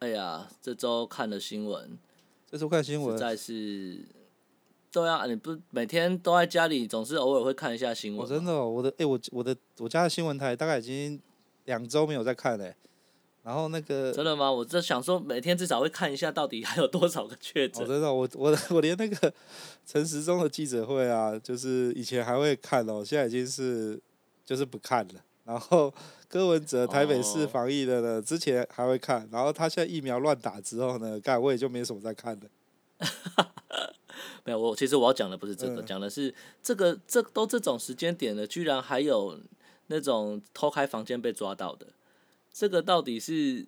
哎呀，这周看了新闻，这周看新闻实在是，对啊，你不每天都在家里，总是偶尔会看一下新闻。我真的、哦，我的哎，我我的我家的新闻台大概已经两周没有在看嘞。然后那个真的吗？我在想说，每天至少会看一下，到底还有多少个确诊。哦、真的，我我我连那个陈时中的记者会啊，就是以前还会看哦，现在已经是就是不看了。然后柯文哲台北市防疫的呢，哦、之前还会看，然后他现在疫苗乱打之后呢，干我也就没什么在看的。没有，我其实我要讲的不是这个，嗯、讲的是这个这都这种时间点了，居然还有那种偷开房间被抓到的，这个到底是？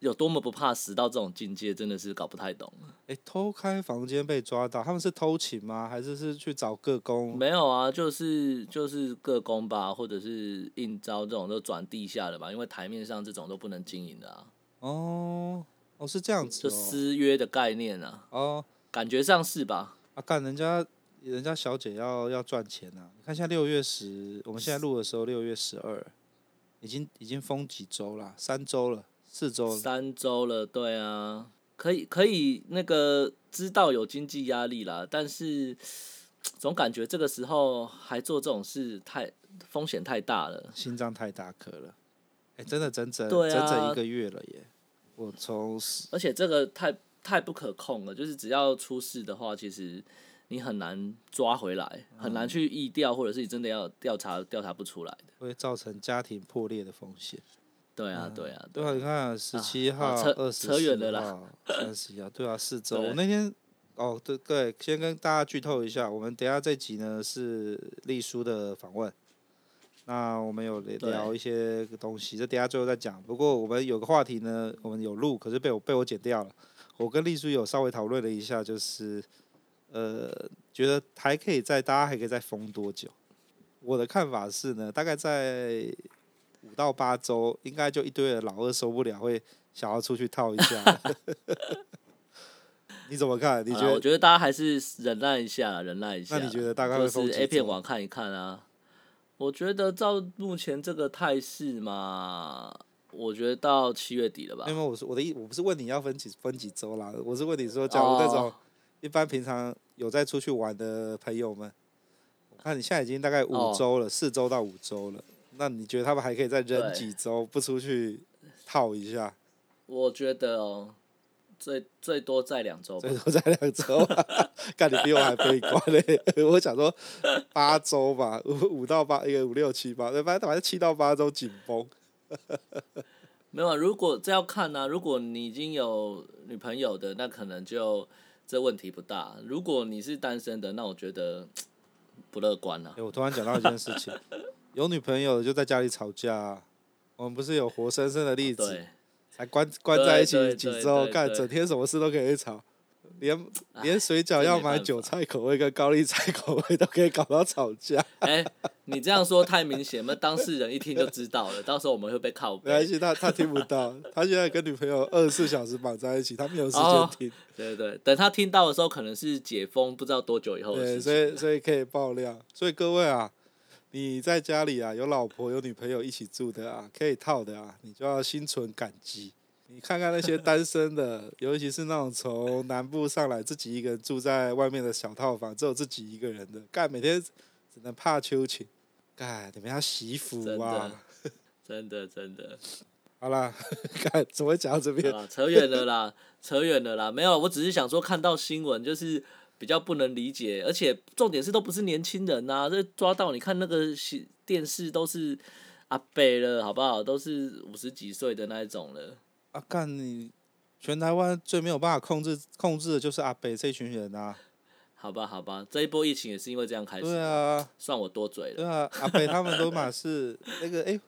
有多么不怕死到这种境界，真的是搞不太懂。哎、欸，偷开房间被抓到，他们是偷情吗？还是是去找个工？没有啊，就是就是个工吧，或者是应招这种都转地下的吧，因为台面上这种都不能经营的啊。哦，哦是这样子、哦，就私约的概念啊。哦，感觉上是吧？啊，干人家人家小姐要要赚钱啊！你看现在六月十，我们现在录的时候六月十二，已经已经封几周了？三周了。四周三周了，对啊，可以可以那个知道有经济压力啦，但是总感觉这个时候还做这种事太风险太大了，心脏太大颗了。哎、欸，真的整整、整整一个月了耶！我从而且这个太太不可控了，就是只要出事的话，其实你很难抓回来，很难去疫调，或者是你真的要调查调查不出来的，会造成家庭破裂的风险。对啊，对啊，对啊，你看十七号、二十四号、三十一号，对啊，四周。我那天，哦，对对，先跟大家剧透一下，我们等下这集呢是丽书的访问，那我们有聊一些东西，这等下最后再讲。不过我们有个话题呢，我们有录，可是被我被我剪掉了。我跟丽叔有稍微讨论了一下，就是呃，觉得还可以再，大家还可以再封多久？我的看法是呢，大概在。五到八周，应该就一堆的老二受不了，会想要出去套一下。你怎么看？你觉得？我觉得大家还是忍耐一下，忍耐一下。那你觉得大概会封几周？就是 A 片网看一看啊。我觉得照目前这个态势嘛，我觉得到七月底了吧。因为我是我的意，我不是问你要分几分几周啦，我是问你说，假如那种一般平常有在出去玩的朋友们，我看你现在已经大概五周了，四周、哦、到五周了。那你觉得他们还可以再忍几周不出去套一下？我觉得哦，最最多再两周，最多再两周。干你比我还悲观嘞！我想说八周吧，五五到八，一个五六七八，反正反正七到八周紧绷。没有啊，如果这要看呢、啊，如果你已经有女朋友的，那可能就这问题不大。如果你是单身的，那我觉得 不乐观了、啊。哎、欸，我突然讲到一件事情。有女朋友的就在家里吵架、啊，我们不是有活生生的例子，对才关关在一起几周，干整天什么事都可以吵，连连水饺要买韭菜口味跟高丽菜口味都可以搞到吵架。哎、欸，你这样说太明显，那当事人一听就知道了，到时候我们会被靠北。没关系，他他听不到，他现在跟女朋友二十四小时绑在一起，他没有时间听、哦。对对对，等他听到的时候，可能是解封不知道多久以后的事情。对，所以所以可以爆料，所以各位啊。你在家里啊，有老婆有女朋友一起住的啊，可以套的啊，你就要心存感激。你看看那些单身的，尤其是那种从南部上来自己一个人住在外面的小套房，只有自己一个人的，干每天只能怕秋情，干你们要惜福啊！真的真的。好啦，看怎么会讲到这边？扯远了啦，扯远了啦，没有，我只是想说看到新闻就是。比较不能理解，而且重点是都不是年轻人呐、啊，这抓到你看那个电视都是阿伯了，好不好？都是五十几岁的那一种了。啊，干你全台湾最没有办法控制控制的就是阿北这群人啊。好吧，好吧，这一波疫情也是因为这样开始。对啊，算我多嘴了。对啊，阿北他们都嘛是那个哎、欸，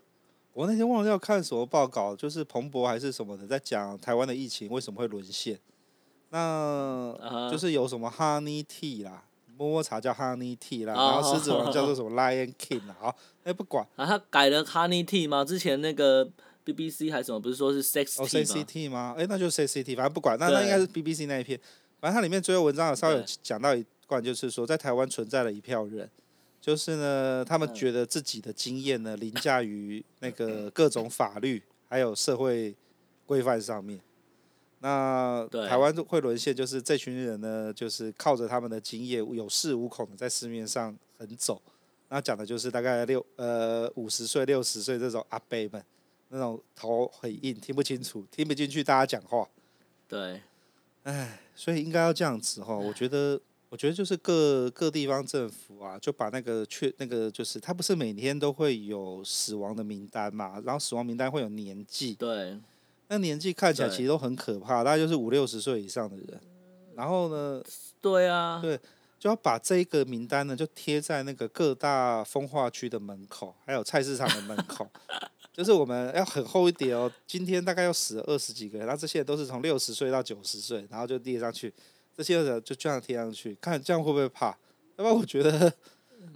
我那天忘了要看什么报告，就是彭博还是什么的，在讲台湾的疫情为什么会沦陷。那就是有什么 Honey Tea 啦，摸摸茶叫 Honey Tea 啦，然后狮子王叫做什么 Lion King 啦。好，哎，不管。啊，他改了 Honey Tea 吗？之前那个 BBC 还是什么，不是说是 Sex Tea 吗？哦 Tea 吗？哎，那就是 Tea，反正不管。那那应该是 BBC 那一篇。反正它里面最后文章有稍微有讲到一段，就是说在台湾存在了一票人。就是呢，他们觉得自己的经验呢凌驾于那个各种法律还有社会规范上面。那台湾会沦陷，就是这群人呢，就是靠着他们的经验，有恃无恐的在市面上横走。那讲的就是大概六呃五十岁、六十岁这种阿伯们，那种头很硬，听不清楚，听不进去大家讲话。对，哎，所以应该要这样子哈，我觉得。我觉得就是各各地方政府啊，就把那个确那个就是他不是每天都会有死亡的名单嘛，然后死亡名单会有年纪，对，那年纪看起来其实都很可怕，大概就是五六十岁以上的人，然后呢，对啊，对，就要把这个名单呢就贴在那个各大风化区的门口，还有菜市场的门口，就是我们要很厚一叠哦，今天大概要死了二十几个人，然后这些都是从六十岁到九十岁，然后就列上去。这些人就这样贴上去，看这样会不会怕？要不然我觉得，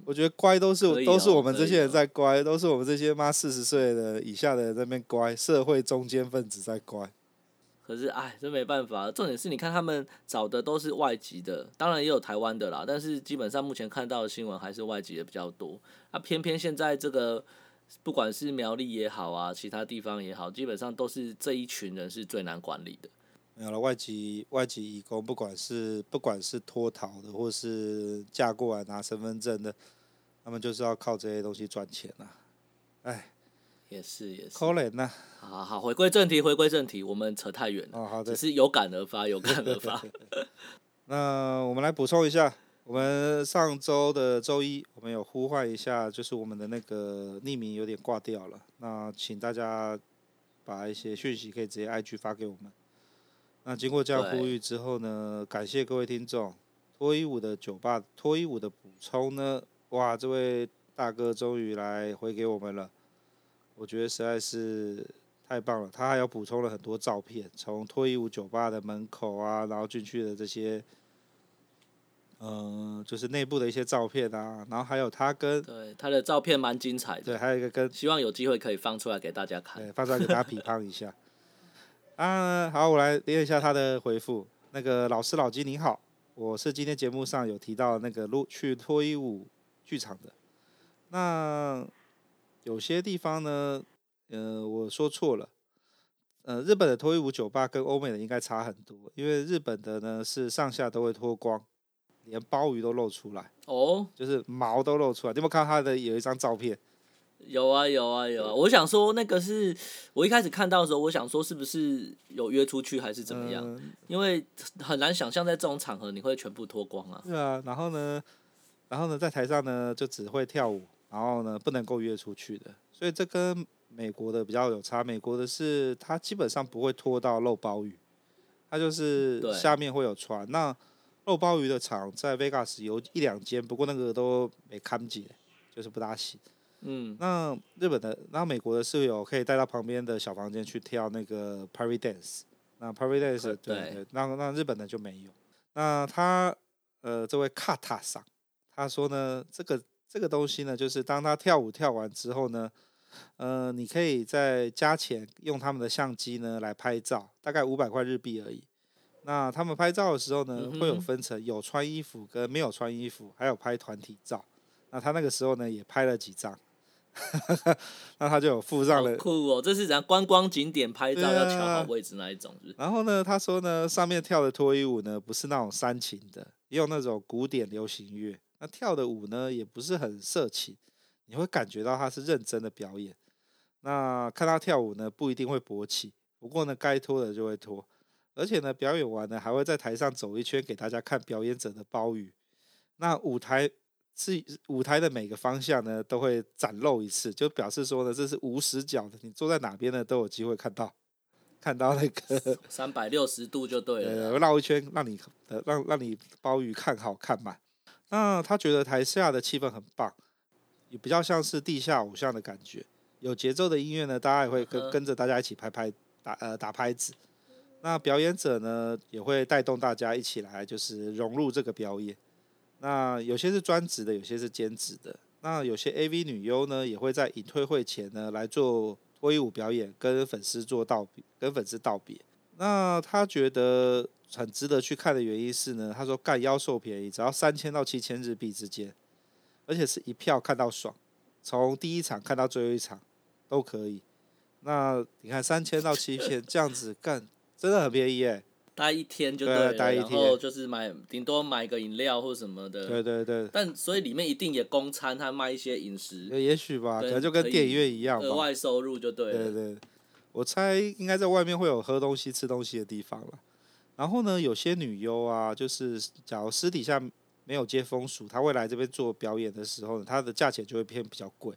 我觉得乖都是、哦、都是我们这些人在乖，哦、都是我们这些妈四十岁的以下的人在那边乖，社会中间分子在乖。可是哎，真没办法。重点是你看他们找的都是外籍的，当然也有台湾的啦，但是基本上目前看到的新闻还是外籍的比较多。那、啊、偏偏现在这个不管是苗栗也好啊，其他地方也好，基本上都是这一群人是最难管理的。没有了外籍外籍移工，不管是不管是脱逃的，或是嫁过来拿身份证的，他们就是要靠这些东西赚钱、啊。哎，也是也是。可怜呐。好好，回归正题，回归正题，我们扯太远了。哦，好的。只是有感而发，有感而发。那我们来补充一下，我们上周的周一，我们有呼唤一下，就是我们的那个匿名有点挂掉了。那请大家把一些讯息可以直接 IG 发给我们。那经过这样呼吁之后呢，感谢各位听众。脱衣舞的酒吧，脱衣舞的补充呢，哇，这位大哥终于来回给我们了，我觉得实在是太棒了。他还有补充了很多照片，从脱衣舞酒吧的门口啊，然后进去的这些，嗯、呃，就是内部的一些照片啊，然后还有他跟对他的照片蛮精彩的，对，还有一个跟希望有机会可以放出来给大家看，对，放出来给大家批判 一下。啊，好，我来念一下他的回复。那个老师老金你好，我是今天节目上有提到那个录去脱衣舞剧场的。那有些地方呢，呃，我说错了。呃，日本的脱衣舞酒吧跟欧美的应该差很多，因为日本的呢是上下都会脱光，连鲍鱼都露出来。哦，就是毛都露出来。你有没有看到他的有一张照片？有啊有啊有啊！我想说那个是我一开始看到的时候，我想说是不是有约出去还是怎么样？嗯、因为很难想象在这种场合你会全部脱光啊。对啊，然后呢，然后呢，在台上呢就只会跳舞，然后呢不能够约出去的。所以这跟美国的比较有差。美国的是他基本上不会脱到露包鱼，他就是下面会有穿。那露包鱼的场在 Vegas 有一两间，不过那个都没看见，就是不大行。嗯，那日本的，那美国的室友可以带到旁边的小房间去跳那个 private dance。那 private dance 对，对，对，那那日本的就没有。那他呃，这位卡塔桑，他说呢，这个这个东西呢，就是当他跳舞跳完之后呢，呃，你可以再加钱用他们的相机呢来拍照，大概五百块日币而已。那他们拍照的时候呢，会有分成有穿衣服跟没有穿衣服，还有拍团体照。那他那个时候呢，也拍了几张。那他就有附上了，酷哦！这是怎样观光景点拍照要调好位置那一种是是？然后呢，他说呢，上面跳的脱衣舞呢，不是那种煽情的，也有那种古典流行乐。那跳的舞呢，也不是很色情，你会感觉到他是认真的表演。那看他跳舞呢，不一定会勃起，不过呢，该脱的就会脱，而且呢，表演完呢，还会在台上走一圈给大家看表演者的包雨。那舞台。是舞台的每个方向呢，都会展露一次，就表示说呢，这是无死角的，你坐在哪边呢，都有机会看到，看到那个三百六十度就对了，呃，绕一圈让你呃让让你包鱼看好看满。那他觉得台下的气氛很棒，也比较像是地下偶像的感觉，有节奏的音乐呢，大家也会跟跟着大家一起拍拍打呃打拍子。那表演者呢，也会带动大家一起来，就是融入这个表演。那有些是专职的，有些是兼职的。那有些 AV 女优呢，也会在隐退会前呢来做脱衣舞表演，跟粉丝做道别，跟粉丝道别。那他觉得很值得去看的原因是呢，他说干妖兽便宜，只要三千到七千日币之间，而且是一票看到爽，从第一场看到最后一场都可以。那你看三千到七千这样子干。真的很便宜诶，待一天就对了，对，然后就是买顶多买个饮料或什么的。对对对。但所以里面一定也供餐，他卖一些饮食。也许吧，可能就跟电影院一样吧。额外收入就对了。对对，我猜应该在外面会有喝东西、吃东西的地方了。然后呢，有些女优啊，就是假如私底下没有接风俗，她会来这边做表演的时候呢，她的价钱就会偏比较贵。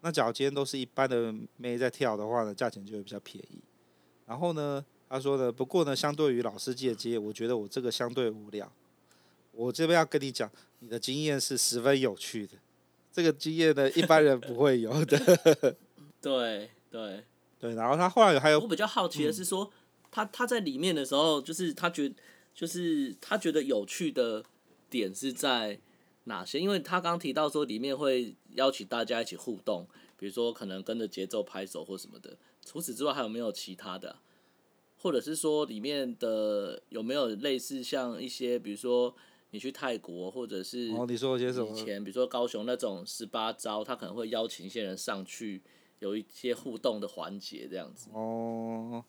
那假如今天都是一般的妹在跳的话呢，价钱就会比较便宜。然后呢，他说的，不过呢，相对于老司机的经验，我觉得我这个相对无聊。我这边要跟你讲，你的经验是十分有趣的，这个经验呢，一般人不会有的。对对对，然后他后来还有，我比较好奇的是说，嗯、他他在里面的时候，就是他觉，就是他觉得有趣的点是在哪些？因为他刚刚提到说，里面会邀请大家一起互动，比如说可能跟着节奏拍手或什么的。除此之外，还有没有其他的啊？或者是说里面的有没有类似像一些，比如说你去泰国，或者是哦，你说些什么？以前比如说高雄那种十八招，他可能会邀请一些人上去，有一些互动的环节这样子。哦，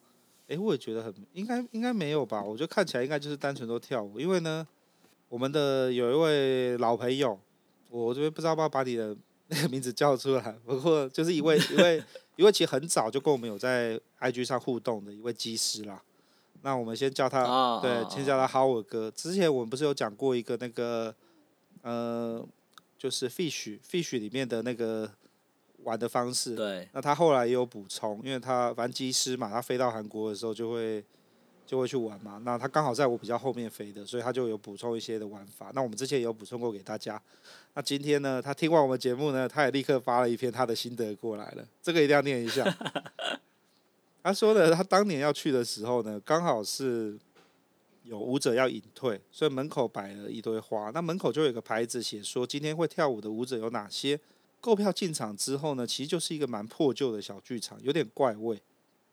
哎、欸，我也觉得很应该应该没有吧？我觉得看起来应该就是单纯都跳舞，因为呢，我们的有一位老朋友，我这边不知道要不要把你的那 个名字叫出来，不过就是一位一位。因为其实很早就跟我们有在 IG 上互动的一位机师啦，那我们先叫他，oh, 对，先叫他 Howard 哥。之前我们不是有讲过一个那个，呃，就是 Fish Fish 里面的那个玩的方式。对。那他后来也有补充，因为他反正机师嘛，他飞到韩国的时候就会。就会去玩嘛，那他刚好在我比较后面飞的，所以他就有补充一些的玩法。那我们之前也有补充过给大家。那今天呢，他听完我们节目呢，他也立刻发了一篇他的心得过来了，这个一定要念一下。他说的，他当年要去的时候呢，刚好是有舞者要隐退，所以门口摆了一堆花。那门口就有个牌子写说，今天会跳舞的舞者有哪些。购票进场之后呢，其实就是一个蛮破旧的小剧场，有点怪味。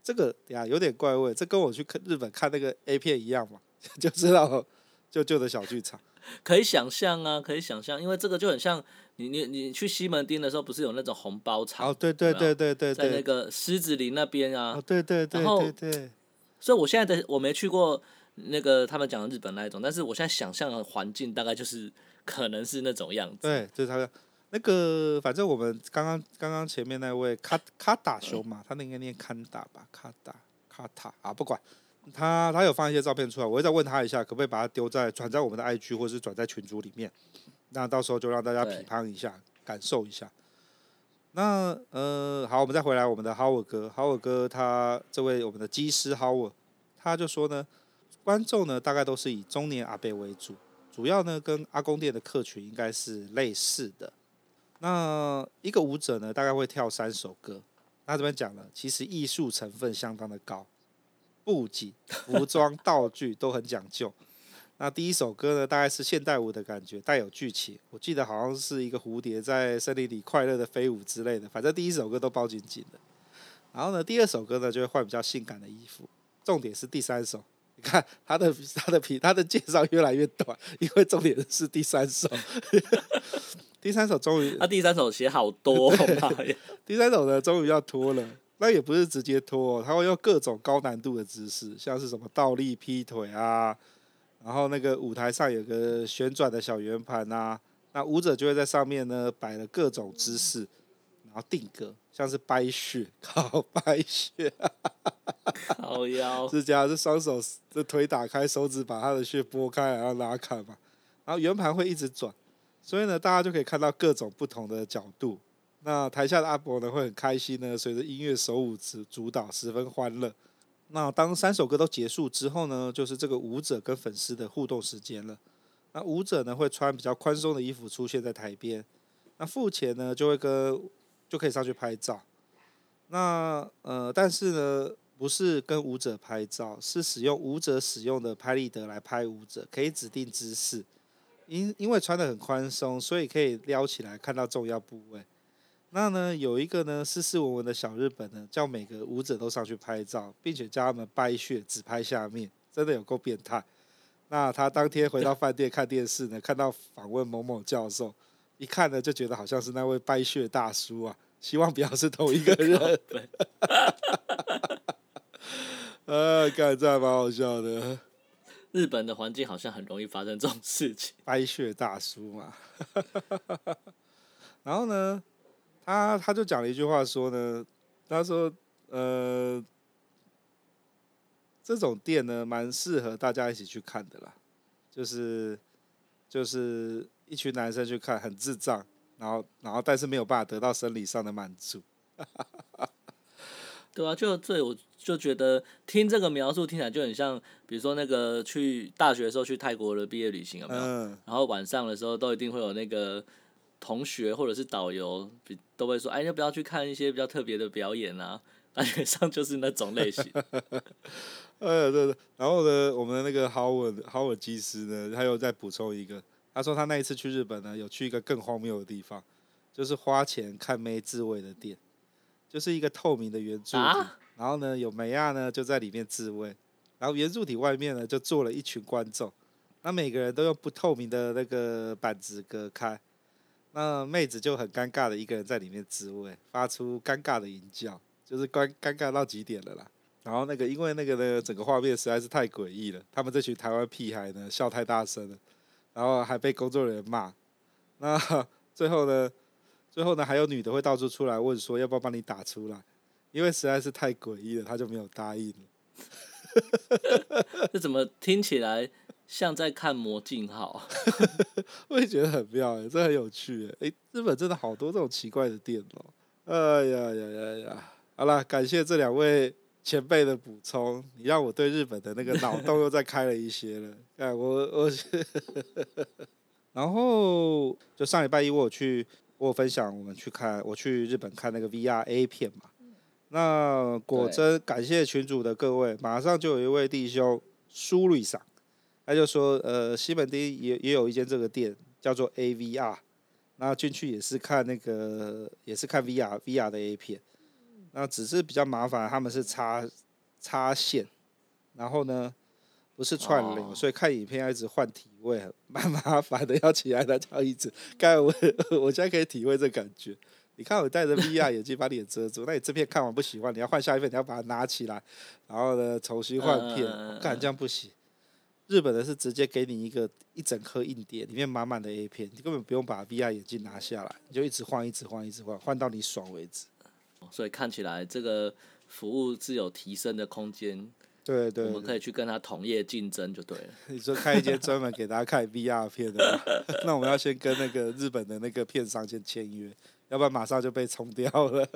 这个呀有点怪味，这跟我去看日本看那个 A 片一样嘛，就知道旧旧的小剧场，可以想象啊，可以想象，因为这个就很像你你你去西门町的时候，不是有那种红包场？哦，对对对对对，在那个狮子林那边啊，哦，对对对对对。所以我现在的我没去过那个他们讲的日本那一种，但是我现在想象的环境大概就是可能是那种样子。对，就是他的。那个，反正我们刚刚刚刚前面那位卡卡达兄嘛，他那应该念坎达吧，卡达卡塔啊，不管他，他有放一些照片出来，我会再问他一下，可不可以把它丢在转在我们的 IG 或是转在群组里面，那到时候就让大家批判一下，感受一下。那呃，好，我们再回来我们的 Howard 哥，Howard 哥他这位我们的机师 Howard，他就说呢，观众呢大概都是以中年阿伯为主，主要呢跟阿公店的客群应该是类似的。那一个舞者呢，大概会跳三首歌。那这边讲了，其实艺术成分相当的高，布景、服装、道具都很讲究。那第一首歌呢，大概是现代舞的感觉，带有剧情。我记得好像是一个蝴蝶在森林里快乐的飞舞之类的。反正第一首歌都包紧紧的。然后呢，第二首歌呢，就会换比较性感的衣服。重点是第三首，你看他的他的皮他的介绍越来越短，因为重点是第三首。第三首终于，啊第三首写好多，第三首呢，终于要脱了，那也不是直接脱，他会用各种高难度的姿势，像是什么倒立劈腿啊，然后那个舞台上有个旋转的小圆盘啊，那舞者就会在上面呢摆了各种姿势，然后定格，像是掰雪，靠掰穴，好腰，是这样，是双手这腿打开，手指把他的血拨开，然后拉开嘛，然后圆盘会一直转。所以呢，大家就可以看到各种不同的角度。那台下的阿伯呢，会很开心呢，随着音乐手舞主主导，十分欢乐。那当三首歌都结束之后呢，就是这个舞者跟粉丝的互动时间了。那舞者呢，会穿比较宽松的衣服出现在台边。那付钱呢，就会跟就可以上去拍照。那呃，但是呢，不是跟舞者拍照，是使用舞者使用的拍立得来拍舞者，可以指定姿势。因因为穿得很宽松，所以可以撩起来看到重要部位。那呢，有一个呢斯斯文文的小日本呢，叫每个舞者都上去拍照，并且叫他们掰穴只拍下面，真的有够变态。那他当天回到饭店看电视呢，看到访问某某教授，一看呢就觉得好像是那位掰穴大叔啊，希望不要是同一个人。呃，看这还蛮好笑的。日本的环境好像很容易发生这种事情。掰穴大叔嘛，然后呢，他他就讲了一句话说呢，他说呃。这种店呢，蛮适合大家一起去看的啦，就是就是一群男生去看，很智障，然后然后但是没有办法得到生理上的满足。对啊，就这我就觉得听这个描述听起来就很像，比如说那个去大学的时候去泰国的毕业旅行有没有？嗯。然后晚上的时候都一定会有那个同学或者是导游，都会说，哎，要不要去看一些比较特别的表演啊？感觉上就是那种类型。哎，对对，然后呢，我们的那个 Howard Howard 技师呢，他又再补充一个，他说他那一次去日本呢，有去一个更荒谬的地方，就是花钱看妹自慰的店，就是一个透明的圆柱体，啊、然后呢有美亚呢就在里面自慰，然后圆柱体外面呢就坐了一群观众，那每个人都用不透明的那个板子隔开，那妹子就很尴尬的一个人在里面自慰，发出尴尬的淫叫，就是尴尴尬到极点了啦。然后那个，因为那个呢，整个画面实在是太诡异了。他们这群台湾屁孩呢，笑太大声了，然后还被工作人员骂。那 最后呢，最后呢，还有女的会到处出来问说要不要帮你打出来，因为实在是太诡异了，他就没有答应了。这怎么听起来像在看魔镜号？我也觉得很妙哎，这很有趣哎。日本真的好多这种奇怪的店哦。哎呀呀呀呀！好了，感谢这两位。前辈的补充，你让我对日本的那个脑洞又再开了一些了。哎，我我，然后就上礼拜一我有去，我有分享我们去看，我去日本看那个 VR A 片嘛。那果真感谢群主的各位，马上就有一位弟兄苏瑞桑，他就说，呃，西门町也也有一间这个店叫做 AVR，然后进去也是看那个，也是看 VR VR 的 A 片。那只是比较麻烦，他们是插插线，然后呢不是串流，所以看影片要一直换体位，蛮麻烦的，要起来的这样一直。刚才我我现在可以体会这感觉。你看我戴着 VR 眼镜把脸遮住，那你这片看完不喜欢，你要换下一片，你要把它拿起来，然后呢重新换片，我看这样不行。日本的是直接给你一个一整颗硬碟，里面满满的 A 片，你根本不用把 VR 眼镜拿下来，你就一直换，一直换，一直换，换到你爽为止。所以看起来这个服务是有提升的空间，对，对对，我们可以去跟他同业竞争就对了。你说开一间专门给大家看 VR 片的，那我们要先跟那个日本的那个片商先签约，要不然马上就被冲掉了。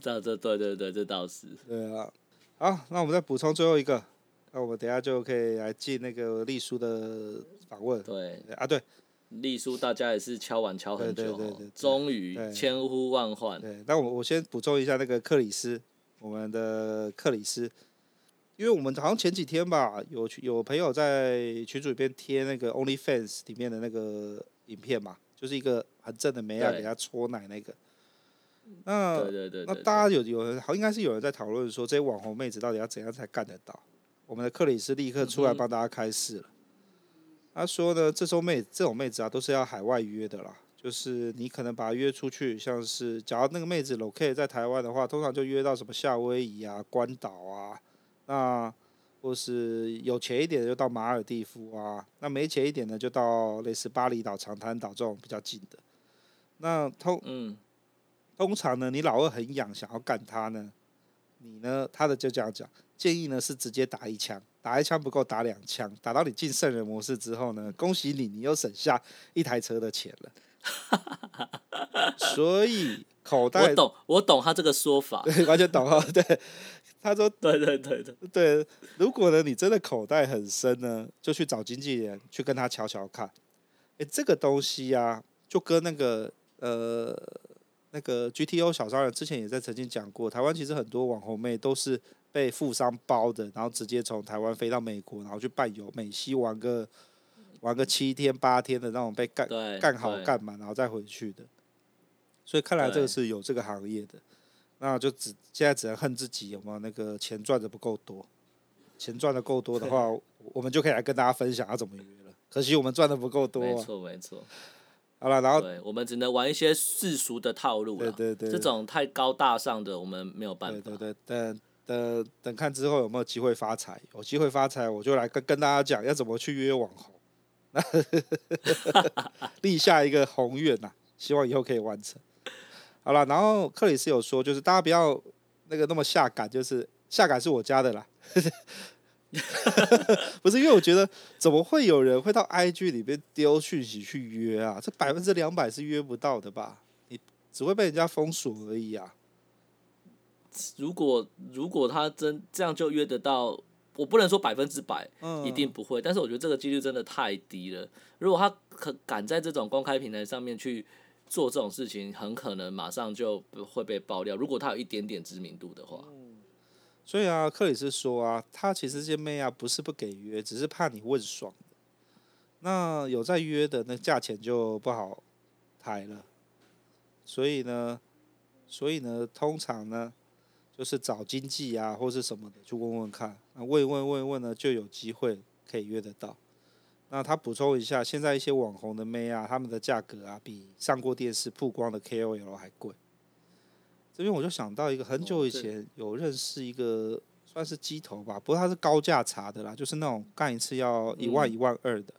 这这对对对，这倒是。对啊，好，那我们再补充最后一个，那我们等下就可以来进那个丽书的访问。对啊，对。丽书，大家也是敲碗敲很久，终于千呼万唤。对，那我我先补充一下那个克里斯，我们的克里斯，因为我们好像前几天吧，有有朋友在群组里边贴那个 OnlyFans 里面的那个影片嘛，就是一个很正的妹啊，给他搓奶那个。那对对对，那大家有有人好应该是有人在讨论说，这些网红妹子到底要怎样才干得到？我们的克里斯立刻出来帮大家开示了。他说呢，这种妹这种妹子啊，都是要海外约的啦。就是你可能把她约出去，像是假如那个妹子 locate 在台湾的话，通常就约到什么夏威夷啊、关岛啊，那或是有钱一点的就到马尔地夫啊，那没钱一点的就到类似巴厘岛、长滩岛这种比较近的。那通嗯，通常呢，你老二很痒，想要干他呢，你呢，他的就这样讲，建议呢是直接打一枪。打一枪不够，打两枪，打到你进圣人模式之后呢，恭喜你，你又省下一台车的钱了。所以口袋，我懂，我懂他这个说法，对，完全懂哈。对，他说，对对对对对。如果呢，你真的口袋很深呢，就去找经纪人去跟他瞧瞧看。哎，这个东西呀、啊，就跟那个呃那个 GTO 小商人之前也在曾经讲过，台湾其实很多网红妹都是被富商包的，然后直接从台湾飞到美国，然后去伴游美西玩个玩个七天八天的那种被干干好干满，然后再回去的。所以看来这个是有这个行业的，那就只现在只能恨自己有没有那个钱赚的不够多，钱赚的够多的话，我们就可以来跟大家分享要怎么约了。可惜我们赚的不够多啊。没错没错。好了，然后对我们只能玩一些世俗的套路了。对对对。这种太高大上的我们没有办法。对对对，等等等看之后有没有机会发财，有机会发财我就来跟跟大家讲要怎么去约网红，立下一个宏愿呐，希望以后可以完成。好了，然后克里斯有说，就是大家不要那个那么下感，就是下感是我家的啦，不是因为我觉得怎么会有人会到 IG 里面丢讯息去约啊？这百分之两百是约不到的吧？你只会被人家封锁而已啊。如果如果他真这样就约得到，我不能说百分之百，一定不会，嗯，但是我觉得这个几率真的太低了。如果他可敢在这种公开平台上面去。做这种事情很可能马上就会被爆料。如果他有一点点知名度的话，所以啊，克里斯说啊，他其实这些妹啊不是不给约，只是怕你问爽。那有在约的，那价钱就不好抬了。所以呢，所以呢，通常呢，就是找经纪啊或是什么的去问问看，那问一问问一问呢，就有机会可以约得到。那他补充一下，现在一些网红的妹啊，他们的价格啊，比上过电视曝光的 KOL 还贵。这边我就想到一个，很久以前有认识一个算是鸡头吧，不过他是高价查的啦，就是那种干一次要一万一万二的。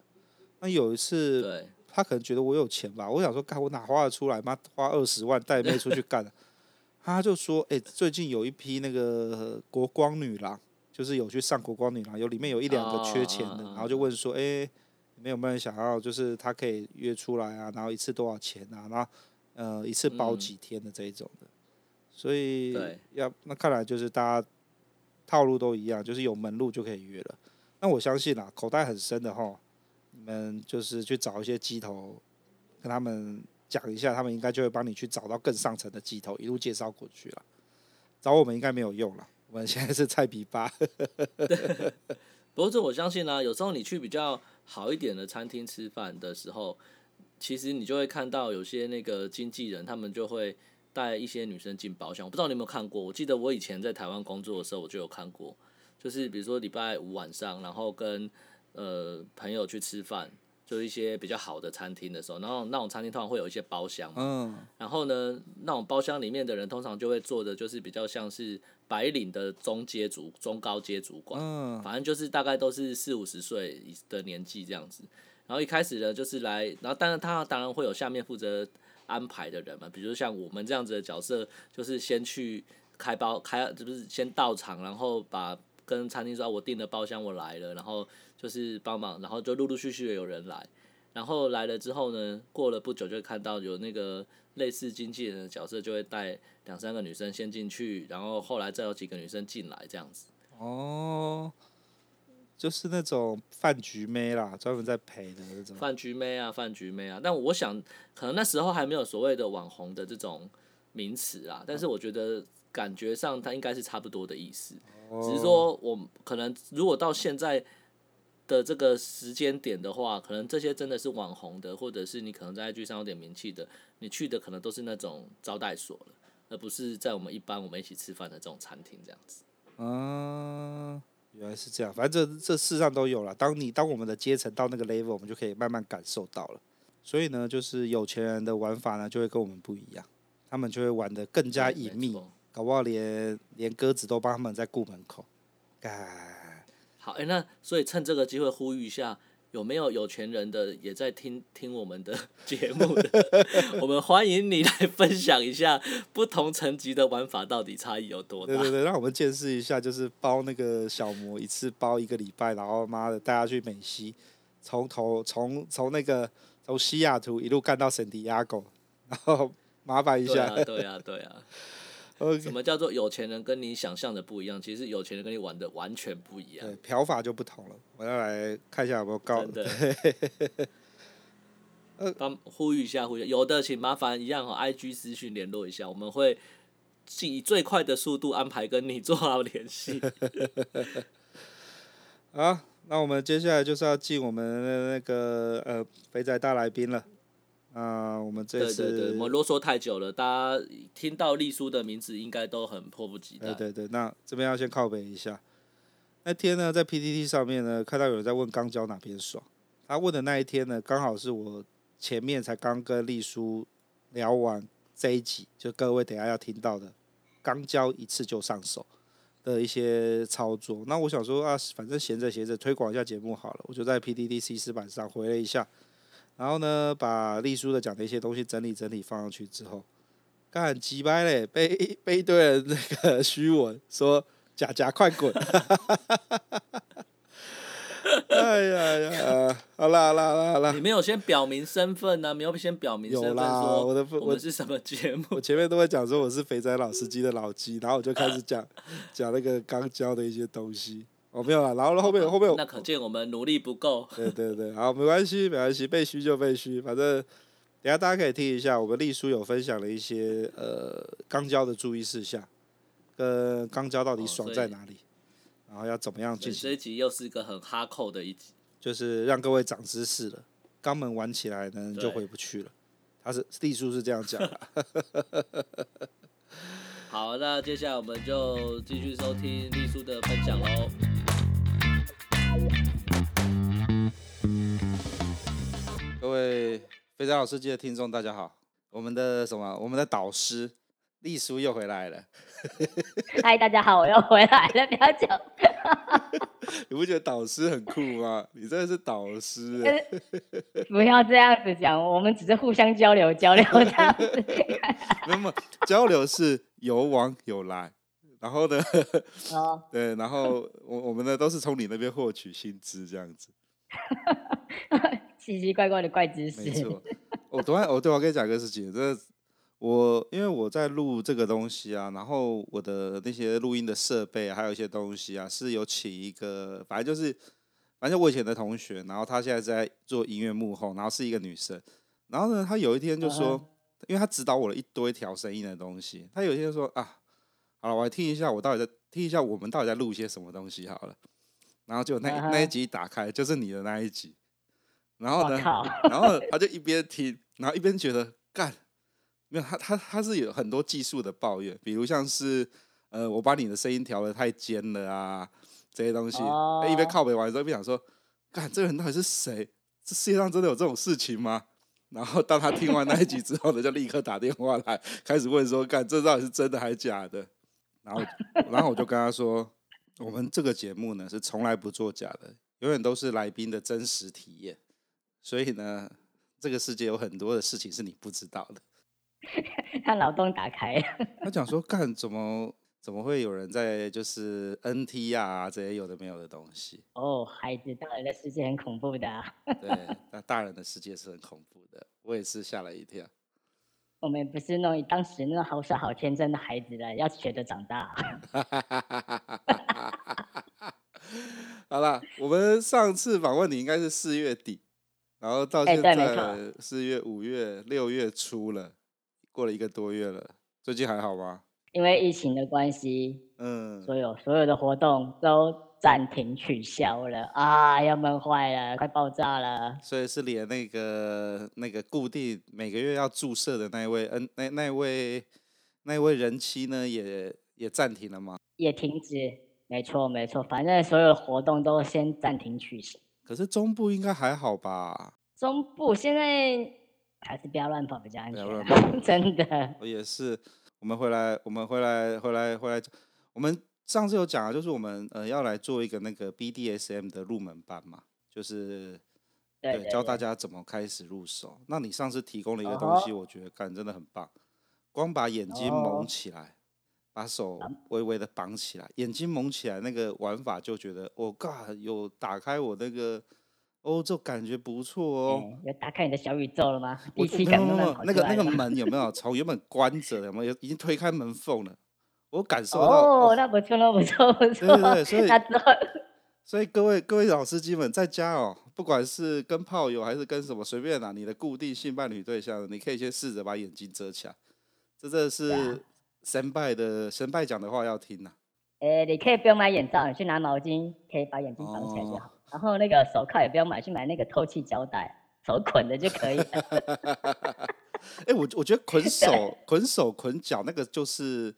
那有一次，他可能觉得我有钱吧，我想说，干我哪花得出来？妈花二十万带妹出去干？他就说，哎，最近有一批那个国光女郎，就是有去上国光女郎，有里面有一两个缺钱的，然后就问说，哎。没有没有人想要，就是他可以约出来啊，然后一次多少钱啊？然后呃，一次包几天的这一种的，所以要那看来就是大家套路都一样，就是有门路就可以约了。那我相信啦，口袋很深的哈，你们就是去找一些鸡头，跟他们讲一下，他们应该就会帮你去找到更上层的鸡头，一路介绍过去了。找我们应该没有用了，我们现在是菜比八。不过这我相信啊，有时候你去比较。好一点的餐厅吃饭的时候，其实你就会看到有些那个经纪人，他们就会带一些女生进包厢。我不知道你有没有看过？我记得我以前在台湾工作的时候，我就有看过。就是比如说礼拜五晚上，然后跟呃朋友去吃饭，就一些比较好的餐厅的时候，然后那种餐厅通常会有一些包厢。嗯。然后呢，那种包厢里面的人通常就会坐的，就是比较像是。白领的中阶主中高阶主管，嗯，反正就是大概都是四五十岁的年纪这样子。然后一开始呢，就是来，然后当然他当然会有下面负责安排的人嘛，比如像我们这样子的角色，就是先去开包开，就是先到场，然后把跟餐厅说，我订的包厢我来了，然后就是帮忙，然后就陆陆续续的有人来。然后来了之后呢，过了不久就会看到有那个类似经纪人的角色，就会带两三个女生先进去，然后后来再有几个女生进来这样子。哦，就是那种饭局妹啦，专门在陪的那种。饭局妹啊，饭局妹啊。但我想，可能那时候还没有所谓的网红的这种名词啊，但是我觉得感觉上它应该是差不多的意思。哦。只是说我可能如果到现在。的这个时间点的话，可能这些真的是网红的，或者是你可能在 IG 上有点名气的，你去的可能都是那种招待所了，而不是在我们一般我们一起吃饭的这种餐厅这样子。嗯，原来是这样，反正这这世上都有了。当你当我们的阶层到那个 level，我们就可以慢慢感受到了。所以呢，就是有钱人的玩法呢，就会跟我们不一样，他们就会玩的更加隐秘，搞不好连连鸽子都帮他们在顾门口。哎。好，哎、欸，那所以趁这个机会呼吁一下，有没有有钱人的也在听听我们的节目的？我们欢迎你来分享一下不同层级的玩法到底差异有多大？对对对，让我们见识一下，就是包那个小模一次包一个礼拜，然后妈的带他去美西，从头从从那个从西雅图一路干到圣地亚哥，然后麻烦一下。对啊，对啊，对啊。Okay. 什么叫做有钱人跟你想象的不一样？其实有钱人跟你玩的完全不一样。对，嫖法就不同了。我要来看一下有没有高。的。呃，帮呼吁一下，呼吁有的请麻烦一样哦，IG 私讯联络一下，我们会以最快的速度安排跟你做好联系。好，那我们接下来就是要进我们的那个呃肥仔大来宾了。啊，我们这次对对对，我啰嗦太久了，大家听到丽叔的名字应该都很迫不及待。对对对，那这边要先靠北一下。那天呢，在 PTT 上面呢，看到有人在问肛交哪边爽。他问的那一天呢，刚好是我前面才刚跟丽叔聊完这一集，就各位等下要听到的肛交一次就上手的一些操作。那我想说啊，反正闲着闲着推广一下节目好了，我就在 PTT C 四版上回了一下，然后呢，把丽叔的讲的一些东西整理整理放上去之后，干鸡掰嘞，被 被一堆人那个虚文说假假快滚。哎呀呀！好啦好啦好啦好啦！你没有先表明身份呢、啊？没有先表明身份，说我的我们是什么节目？我前面都会讲说我是肥仔老司机的老鸡，然后我就开始讲讲那个刚教的一些东西。哦，没有了，然后后面后面那可见我们努力不够。对对对，好，没关系没关系，被虚就被虚，反正等下大家可以听一下，我们丽叔有分享了一些呃肛交的注意事项，跟肛交到底爽在哪里。哦然后要怎么样进行？这一集又是一个很哈扣的一集，就是让各位长知识了。肛门玩起来呢，就回不去了。他是丽叔是这样讲的。好，那接下来我们就继续收听丽叔的分享喽。各位肥仔老司机的听众，大家好。我们的什么？我们的导师丽叔又回来了。嗨，大家好，我又回来了，不要讲。你不觉得导师很酷吗？你真的是导师欸。不要这样子讲，我们只是互相交流交流这样子。那么交流是有往有来，然后呢？哦。对，然后我我们呢都是从你那边获取薪资这样子。奇奇怪怪的怪知识。没错。我昨天我对我跟你讲个事情，这。我因为我在录这个东西啊，然后我的那些录音的设备还有一些东西啊，是有请一个，反正就是，反正我以前的同学，然后他现在在做音乐幕后，然后是一个女生，然后呢，他有一天就说，因为他指导我了一堆调声音的东西，他有一天就说啊，好了，我来听一下，我到底在听一下我们到底在录些什么东西好了，然后就那那一集打开就是你的那一集，然后呢，然后他就一边听，然后一边觉得干。没有他，他他是有很多技术的抱怨，比如像是，呃，我把你的声音调的太尖了啊，这些东西。Oh. 一边靠北完之后，一边想说，干，这个人到底是谁？这世界上真的有这种事情吗？然后当他听完那一集之后呢，就立刻打电话来，开始问说，干，这到底是真的还是假的？然后，然后我就跟他说，我们这个节目呢是从来不作假的，永远都是来宾的真实体验。所以呢，这个世界有很多的事情是你不知道的。他脑洞打开，他讲说，干，怎么怎么会有人在就是 NT 啊这些有的没有的东西？哦，孩子，大人的世界很恐怖的。对，那大人的世界是很恐怖的，我也是吓了一跳。我们不是那种当时那种好傻好天真的孩子了，要学着长大。好了，我们上次访问你应该是四月底，然后到现在四月、五月、六月初了。过了一个多月了，最近还好吗？因为疫情的关系，嗯，所有所有的活动都暂停取消了啊，要闷坏了，快爆炸了。所以是连那个那个固定每个月要注射的那一位，嗯，那那位那位人妻呢，也也暂停了吗？也停止，没错没错，反正所有活动都先暂停取消。可是中部应该还好吧？中部现在。还是不要乱跑比较安全，真的。我也是，我们回来，我们回来，回来，回来。我们上次有讲啊，就是我们呃要来做一个那个 BDSM 的入门班嘛，就是对，教大家怎么开始入手。那你上次提供了一个东西，我觉得干真的很棒。光把眼睛蒙起来，把手微微的绑起来，眼睛蒙起来那个玩法就觉得，我、oh、God 有打开我那个。哦，这感觉不错哦。有打开你的小宇宙了吗？我没有没有那个那个门有没有从原本关着的，有没有已经推开门缝了？我感受到。哦，那不错，那不错，不错。对对对，所以所以各位各位老司机们在家哦，不管是跟炮友还是跟什么随便拿、啊、你的固定性伴侣对象，你可以先试着把眼睛遮起来。这这是神拜的神拜讲的话要听呐、啊。哎、欸，你可以不用买眼罩，你去拿毛巾，可以把眼睛绑起来就好。哦、然后那个手铐也不用买，去买那个透气胶带，手捆的就可以了。哎、欸，我我觉得捆手、捆手、捆脚那个就是，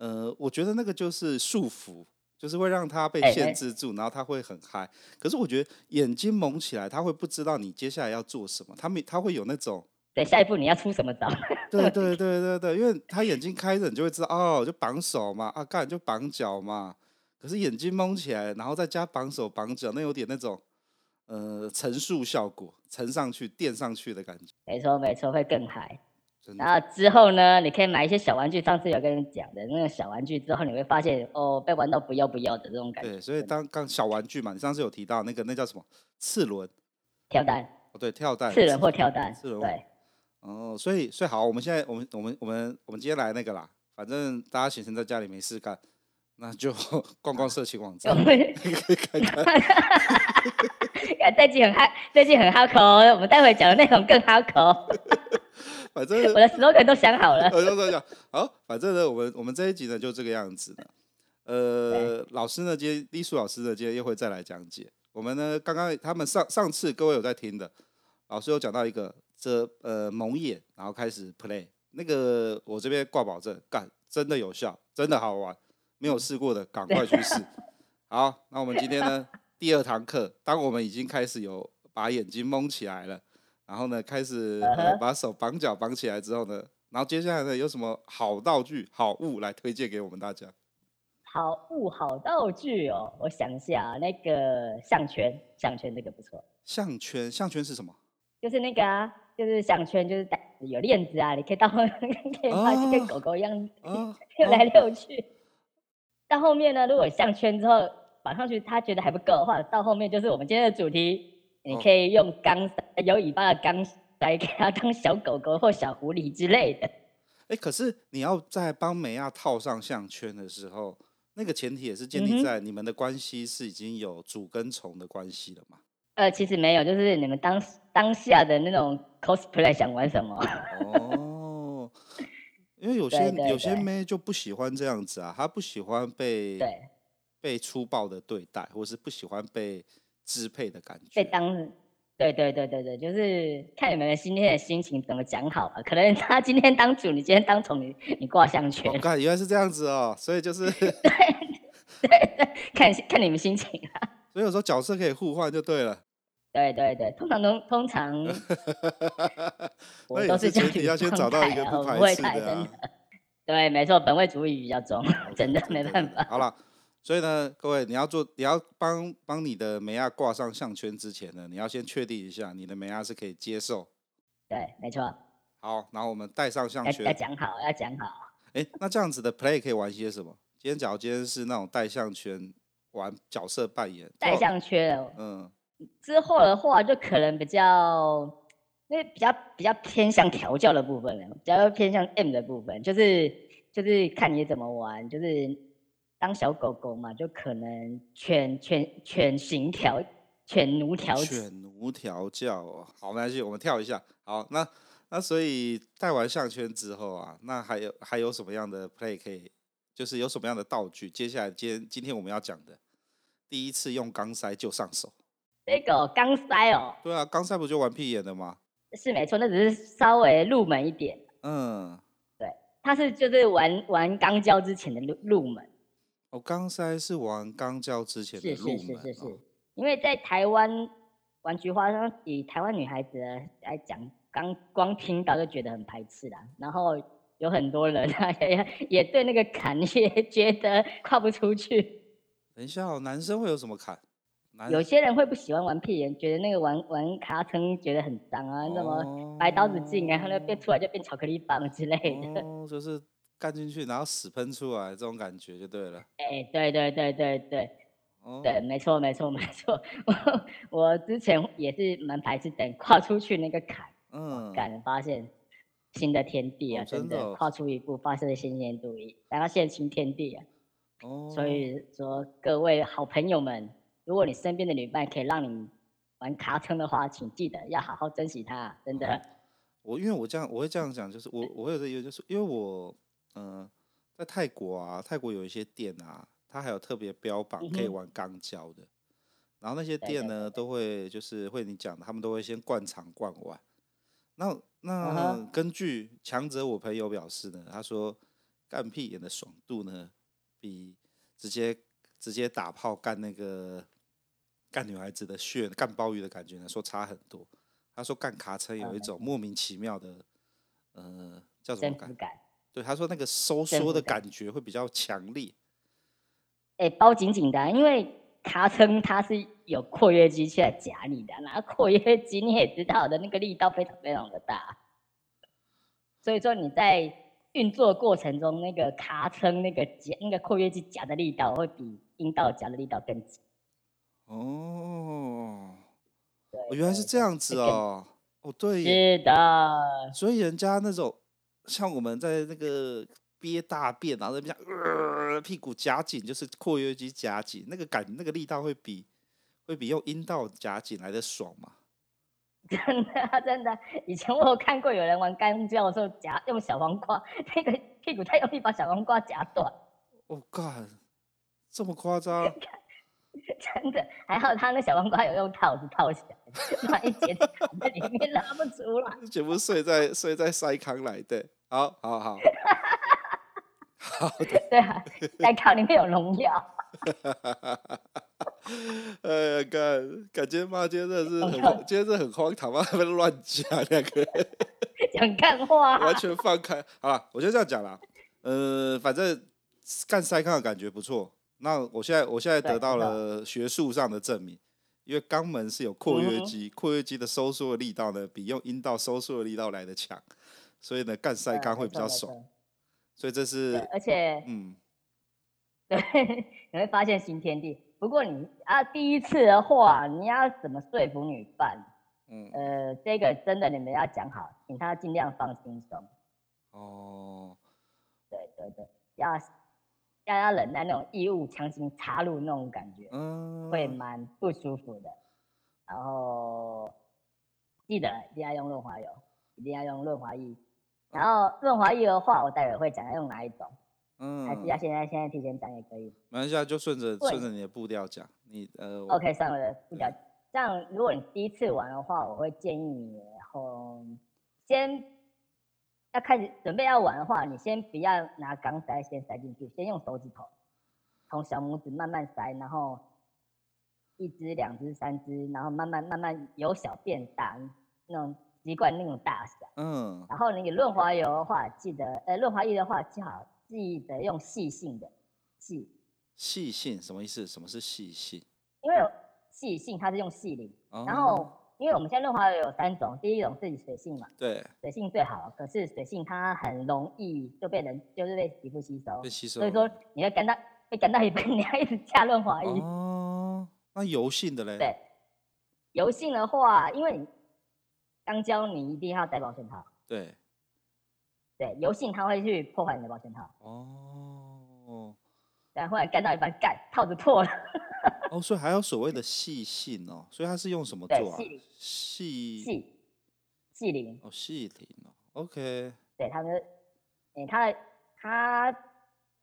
呃，我觉得那个就是束缚。就是会让他被限制住，然后他会很嗨。可是我觉得眼睛蒙起来，他会不知道你接下来要做什么。他没，他会有那种，对，下一步你要出什么招？对对对对对，因为他眼睛开着，你就会知道哦，就绑手嘛，啊干就绑脚嘛。可是眼睛蒙起来，然后再加绑手绑脚，那有点那种呃乘数效果，乘上去垫上去的感觉。没错没错，会更嗨。然后之后呢，你可以买一些小玩具。上次有跟你讲的那个小玩具，之后你会发现哦，被玩到不要不要的这种感觉。对，所以当刚小玩具嘛，你上次有提到那个那叫什么？次轮跳蛋。哦，对，跳蛋。次轮或跳蛋。次轮。对。哦，所以所以好，我们现在我们我们我们我们今天来那个啦，反正大家闲闲在家里没事干，那就 逛逛色情网站，可以看看。最近很哈，最近很哈口，我们待会讲的内容更哈口。反正我的 slogan 都想好了。我好，反正呢，我们我们这一集呢就这个样子呢。呃，老师呢，今天丽书老师呢，今天又会再来讲解。我们呢，刚刚他们上上次各位有在听的，老师有讲到一个这呃蒙眼，然后开始 play 那个，我这边挂保证，干真的有效，真的好玩，没有试过的赶快去试。好，那我们今天呢第二堂课，当我们已经开始有把眼睛蒙起来了。然后呢，开始、呃、把手绑脚绑起来之后呢，然后接下来呢，有什么好道具、好物来推荐给我们大家？好物、好道具哦，我想一下，那个项圈，项圈这个不错。项圈，项圈是什么？就是那个啊，就是项圈，就是带有链子啊，你可以到后面 可以发现跟狗狗一样溜 来溜去。到后面呢，如果项圈之后绑上去，他觉得还不够的话，到后面就是我们今天的主题。你可以用钢塞，有尾巴的钢塞给它当小狗狗或小狐狸之类的。哎，可是你要在帮梅亚套上项圈的时候，那个前提也是建立在你们的关系是已经有主跟从的关系了吗？呃，其实没有，就是你们当当下的那种 cosplay 想玩什么。哦，因为有些有些妹就不喜欢这样子啊，她不喜欢被被粗暴的对待，或是不喜欢被。支配的感觉，被当，对对对对对，就是看你们今天的心情怎么讲好了。可能他今天当主，你今天当从，你你挂项圈。我看原来是这样子哦，所以就是 对对对，看看你们心情啊。所以有时候角色可以互换就对了。对对对，通常都通常，我都是前提要先找到一个不排斥的、啊。对，没错，本位主义比较重，真的没办法。好了。所以呢，各位，你要做，你要帮帮你的美亚挂上项圈之前呢，你要先确定一下你的美亚是可以接受。对，没错。好，然后我们戴上项圈。要讲好，要讲好。哎，那这样子的 play 可以玩些什么？今天假如今天是那种戴项圈玩角色扮演。戴项圈哦。嗯。之后的话，就可能比较，因为比较比较偏向调教的部分了，比较偏向 M 的部分，就是就是看你怎么玩，就是。当小狗狗嘛，就可能犬犬犬型调犬奴调犬奴调教哦。好，没关系，我们跳一下。好，那那所以戴完项圈之后啊，那还有还有什么样的 play 可以？就是有什么样的道具？接下来今天今天我们要讲的，第一次用钢塞就上手。这个钢塞哦。对啊，钢塞不就玩屁眼的吗？是没错，那只是稍微入门一点。嗯，对，它是就是玩玩钢胶之前的入入门。哦，钢塞是玩钢交之前的入门。是是是是是，哦、因为在台湾玩菊花，以台湾女孩子来讲，刚光听到就觉得很排斥啦。然后有很多人啊，也也对那个坎也觉得跨不出去。等一下哦，男生会有什么坎？有些人会不喜欢玩屁眼，觉得那个玩玩卡层觉得很脏啊，什么白刀子进啊，然后变出来就变巧克力棒之类的。哦，就是。干进去，然后屎喷出来，这种感觉就对了。哎、欸，对对对对对，哦、对，没错没错没错。我 我之前也是蛮排斥等跨出去那个坎，嗯，敢发现新的天地啊，哦、真的，跨出一步，发现新鲜度，然后现新天地啊。哦。所以说，各位好朋友们，如果你身边的女伴可以让你玩卡称的话，请记得要好好珍惜她，真的。嗯、我因为我这样我会这样讲，就是我我有的有就是因为我嗯、呃、在泰国啊，泰国有一些店啊，它还有特别标榜可以玩钢胶的，嗯、然后那些店呢都会就是会你讲的，他们都会先灌肠灌完。那那根据强者我朋友表示呢，他说干屁眼的爽度呢，比直接直接打炮干那个干女孩子的穴干鲍鱼的感觉呢，说差很多。他说干卡车有一种莫名其妙的，呃，叫什么感？感对，他说那个收缩的感觉会比较强烈。哎、欸，包紧紧的、啊，因为卡称它是有括约肌去来夹你的，然后括约肌你也知道的那个力道非常非常的大，所以说你在运作过程中那个卡称那个夹那个括约肌夹的力道会比阴道夹的力道更紧。哦。哦，原来是这样子哦，哦对，是的，所以人家那种像我们在那个憋大便，然后那边呃屁股夹紧，就是括约肌夹紧，那个感那个力道会比会比用阴道夹紧来的爽吗？真的真的，以前我有看过有人玩干胶的时候夹用小黄瓜，那个屁股太用力把小黄瓜夹断。哦干，这么夸张？真的，还好他那小黄瓜有用套子套起来，万一剪在里面拉不出来，全部睡在睡在塞康来的。好，好，好，好的。对啊，塞康里面有农药。哎呀，感感觉妈今天真的是很，今天真的很荒唐吗？他们乱讲两个人，讲干话，完全放开。好了，我就这样讲了。呃，反正干塞康的感觉不错。那我现在我现在得到了学术上的证明，因为肛门是有括约肌，括约肌的收缩的力道呢，比用阴道收缩的力道来的强，所以呢，干塞肛会比较爽。所以这是，而且，嗯，对，你会发现新天地。不过你啊，第一次的话，你要怎么说服女伴？嗯，呃，这个真的你们要讲好，请她尽量放轻松。哦，对对对，要。要要忍耐那种异物强行插入那种感觉，嗯，会蛮不舒服的。然后记得一定要用润滑油，一定要用润滑液。然后润滑液的话，我待会会讲要用哪一种，嗯，还是要现在现在提前讲也可以。没关系，就顺着顺着你的步调讲。你呃，OK，上我的步调。这样，如果你第一次玩的话，我会建议你，然后先。要开始准备要玩的话，你先不要拿钢塞先塞进去，先用手指头，从小拇指慢慢塞，然后一只、两只、三只，然后慢慢慢慢由小变大，那种习惯那种大小。嗯。然后那个润滑油的话，记得呃润滑液的话，最好记得用细性的细。细性什么意思？什么是细性？因为细性它是用细磷，哦、然后。因为我们现在润滑油有三种，第一种是水性嘛，对，水性最好。可是水性它很容易就被人就是被皮肤吸收，被吸收。所以说你要干到被干到一半，你要一直加润滑液。哦，那油性的嘞？对，油性的话，因为你钢胶你一定要戴保险套。对，对，油性它会去破坏你的保险套。哦，然后后来干到一半，盖套子破了。哦，所以还有所谓 的细性哦，所以它是用什么做啊？细细细磷哦，细磷哦，OK。对，它们，哎，它它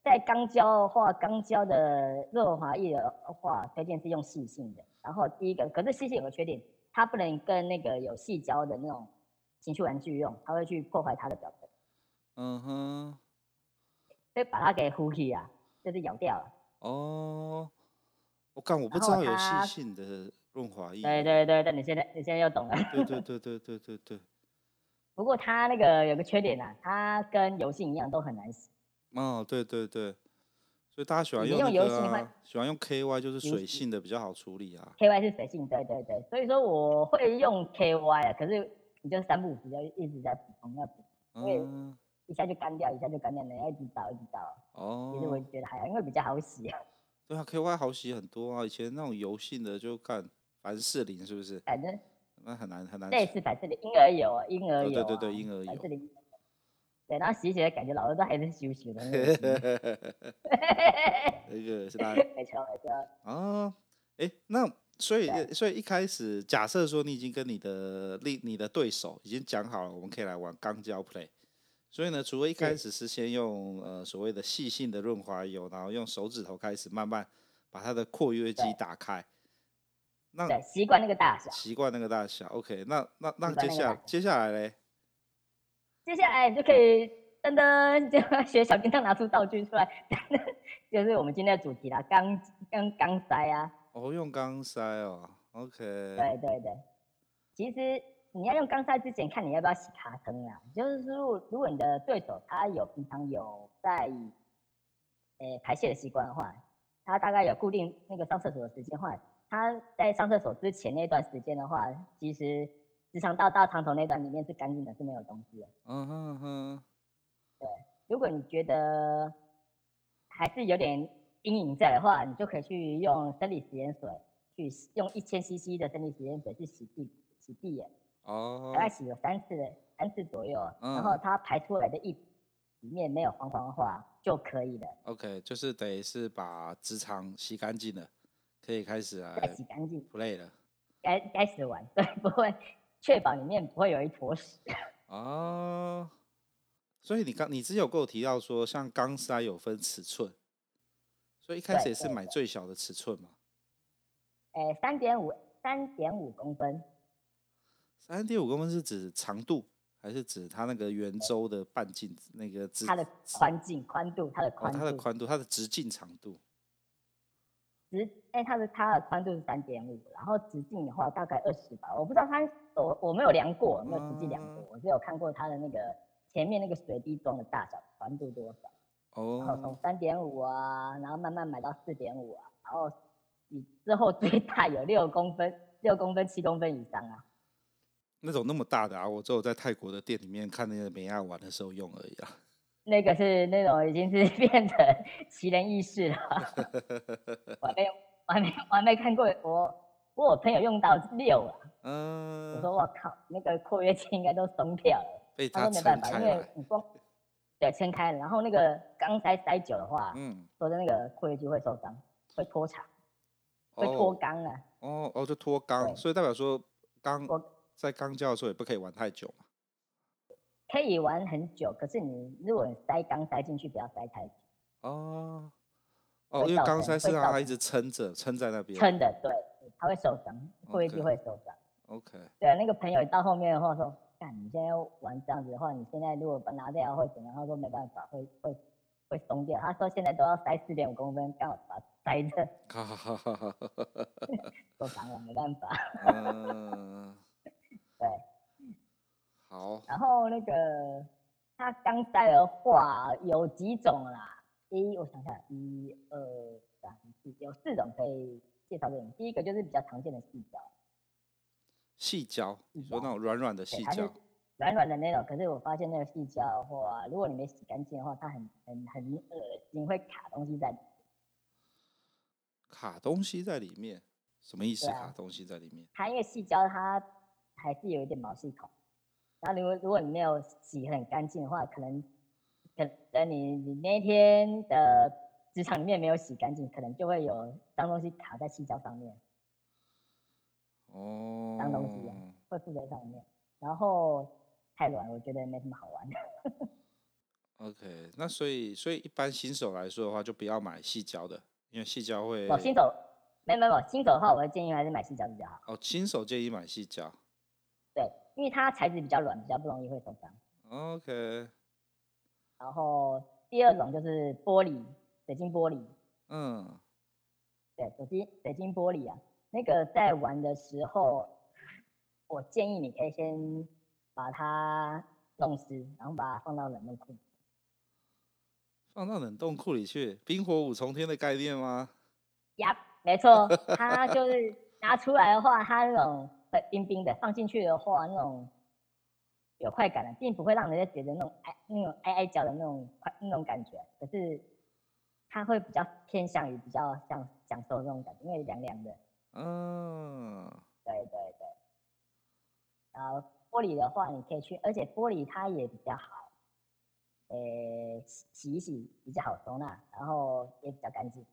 在钢胶的话，钢胶的润滑液的话，推荐是用细性的。然后第一个，可是细性有个缺点，它不能跟那个有细胶的那种情趣玩具用，它会去破坏它的表层。嗯哼。所以把它给呼吸啊，就是咬掉了。哦。我看我不知道有细性的润滑液。对对对对，你现在你现在又懂了。对对 对对对对对。不过它那个有个缺点啊，它跟油性一样都很难洗。哦，对对对，所以大家喜欢用那个啊，喜欢用 KY 就是水性的比较好处理啊。KY 是水性，对对对，所以说我会用 KY 啊，可是你就三步五时就一直在补充要补充，因为一下就干掉，一下就干掉，你要一直倒一直倒。哦。其实我觉得还好，因为比较好洗啊。对啊，KY 好洗很多啊，以前那种油性的就看凡士林是不是？反正那很难很难。类似凡士林，婴儿油啊，婴儿油。对对对，婴儿油。凡士林。对，然后洗起来感觉老了都还是羞羞的。那个是吧？没错没错。啊，哎，那所以所以一开始假设说你已经跟你的另你的对手已经讲好了，我们可以来玩肛交 play。所以呢，除了一开始是先用呃所谓的细性的润滑油，然后用手指头开始慢慢把它的括约肌打开。那对，习惯那个大小。习惯那个大小，OK 那。那那那接下来接下来嘞？接下来就可以噔噔就学小叮当拿出道具出来，就是我们今天的主题啦，钢钢钢塞啊。哦，用钢塞哦，OK。对对对，其实你要用肛塞之前，看你要不要洗卡坑啊。就是说，如果你的对手他有平常有在诶、欸、排泄的习惯的话，他大概有固定那个上厕所的时间的话。他在上厕所之前那段时间的话，其实直肠道到肠头那段里面是干净的，是没有东西的。嗯哼哼。对，如果你觉得还是有点阴影在的话，你就可以去用生理食盐水，去用一千 CC 的生理食盐水去洗地洗地眼。哦。大概洗了三次，三次左右，嗯、然后它排出来的液里面没有黄黄的话就可以了。OK，就是等于是把直肠洗干净了。可以开始啊！再洗干净，不累了。该该死完，对，不会确保里面不会有一坨屎。哦，所以你刚你之前有跟我提到说，像钢塞有分尺寸，所以一开始也是买最小的尺寸嘛？哎，三点五，三点五公分。三点五公分是指长度，还是指它那个圆周的半径？那个直它的宽径、宽度，它的宽、哦，它的宽度，它的直径长度。直哎、欸，它的它的宽度是三点五，然后直径的话大概二十吧，我不知道它我我没有量过，没有实际量过，我只有看过它的那个前面那个水滴状的大小宽度多少。哦。然后从三点五啊，然后慢慢买到四点五啊，然后你之后最大有六公分、六公分、七公分以上啊。那种那么大的啊，我只有在泰国的店里面看那个美亚玩的时候用而已啊。那个是那种已经是变成奇人异事了，我还没有，我还没，我还没看过。我我我朋友用到六了，嗯，我说我靠，那个括约肌应该都松掉了。被他撑开了。因为你光对撑开了，然后那个刚塞塞久的话，嗯，说的那个括约肌会受伤，会脱长，会脱肛啊。哦哦，就脱肛，所以代表说肛在肛交的时候也不可以玩太久嘛。可以玩很久，可是你如果塞肛塞进去，不要塞太久。哦，哦，因为肛塞是让它一直撑着，撑在那边。撑的，对，它会受伤，括约肌会受伤。OK。对啊，那个朋友到后面的话说，干，你现在要玩这样子的话，你现在如果把拿掉会怎样？他说没办法，会会会松掉。他说现在都要塞四点五公分，刚好把它塞着。哈哈哈哈哈哈。受伤了，没办法。嗯。然后那个它刚塞的话有几种啦？一，我想想，一二三四，有四种可以介绍给你。第一个就是比较常见的细胶，细胶，你说那种软软的细胶，软软的那种。可是我发现那个细胶的话，如果你没洗干净的话，它很很很恶心，会卡东西在里面。卡东西在里面，什么意思？卡东西在里面？它因为细胶它还是有一点毛细孔。然后如果如果你没有洗很干净的话，可能可能你你那天的职场里面没有洗干净，可能就会有脏东西卡在矽胶上面。哦。脏东西会附在上面，然后太软，我觉得没什么好玩的。OK，那所以所以一般新手来说的话，就不要买细胶的，因为细胶会。哦，新手，没没没，新手的话，我会建议还是买细胶比较好。哦，新手建议买细胶。对。因为它材质比较软，比较不容易会受伤。OK。然后第二种就是玻璃，水晶玻璃。嗯。对，水晶水晶玻璃啊，那个在玩的时候，我建议你可以先把它弄湿，然后把它放到冷冻库。放到冷冻库里去，冰火五重天的概念吗？呀，没错，它就是拿出来的话，它那种。冰冰的放进去的话，那种有快感的，并不会让人家觉得那种挨那种挨挨脚的那种快那种感觉。可是它会比较偏向于比较像享受那种感觉，因为凉凉的。嗯。对对对。然后玻璃的话，你可以去，而且玻璃它也比较好，呃、洗，洗一洗比较好收纳，然后也比较干净。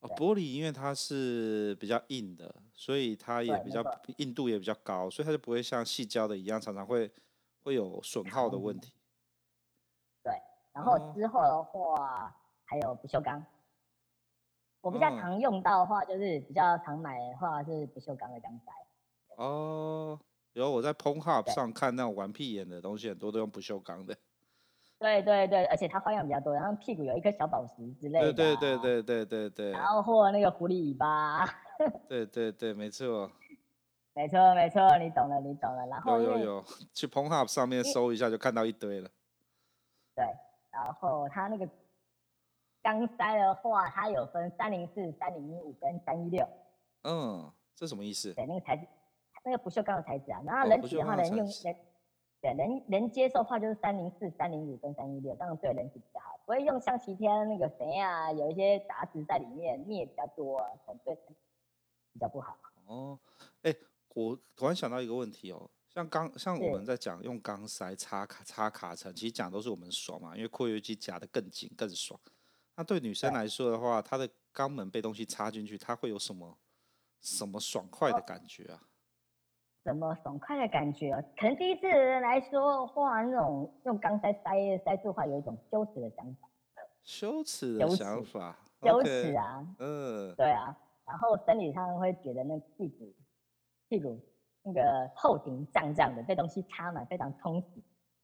玻璃因为它是比较硬的，所以它也比较硬度也比较高，所以它就不会像细胶的一样，常常会会有损耗的问。题。对，然后之后的话、哦、还有不锈钢，我比较常用到的话，就是比较常买的话是不锈钢的钢塞。哦，有我在 Pornhub 上看那种玩屁眼的东西，很多都用不锈钢的。对对对，而且它花样比较多，然后屁股有一颗小宝石之类的。对对对对对对对。然后或那个狐狸尾巴。对对对，没错。没错没错，你懂了你懂了。然后有有有，去 Pornhub 上面搜一下就看到一堆了。对，然后它那个钢塞的话，它有分三零四、三零五跟三一六。嗯，这什么意思？对，那个材质，那个不锈钢的材质啊。然后人体的话，能用人。对，能能接受的话就是三零四、三零五跟三一六，当然对人体比较好。不会用像其天那个谁啊，有一些杂质在里面，镍比较多，可能对比较不好。哦，哎、欸，我突然想到一个问题哦，像钢，像我们在讲用钢塞插卡插卡层，其实讲都是我们爽嘛，因为括约肌夹得更紧更爽。那对女生来说的话，她的肛门被东西插进去，她会有什么什么爽快的感觉啊？哦什么爽快的感觉？可能第一次的人来说，话，那种用钢塞塞塞住的话，有一种羞耻的想法。羞耻的想法，羞耻啊！嗯，对啊。然后生理上会觉得那屁股屁股那个后庭胀胀的，被东西插满，非常充实。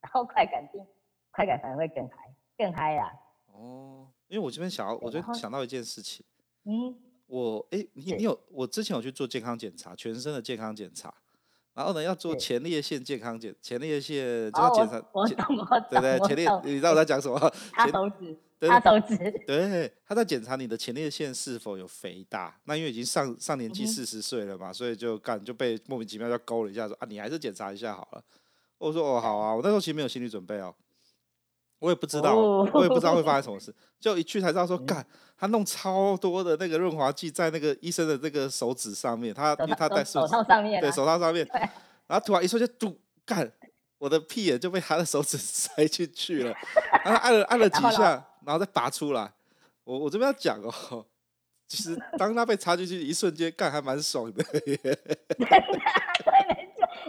然后快感定快感反而会更嗨，更嗨啦。哦，因为我这边想要，我就想到一件事情。嗯。我哎，你你有我之前有去做健康检查，全身的健康检查。然后呢，要做前列腺健康检，前列腺就要检查，对对，前列，你知道我在讲什么？他手指，他手指，对，他在检查你的前列腺是否有肥大。那因为已经上上年纪四十岁了嘛，嗯、所以就干就被莫名其妙就勾了一下，说啊，你还是检查一下好了。我说哦，好啊，我那时候其实没有心理准备哦。我也不知道，哦、我也不知道会发生 什么事，就一去才知道说，干、嗯，他弄超多的那个润滑剂在那个医生的这个手指上面，他因为他戴手套上面，对手套上面，然后突然一瞬就嘟干，我的屁眼就被他的手指 塞进去了，然后按了按了几下，然后再拔出来。我我这边要讲哦，其实当他被插进去一瞬间，干还蛮爽的。对，没错，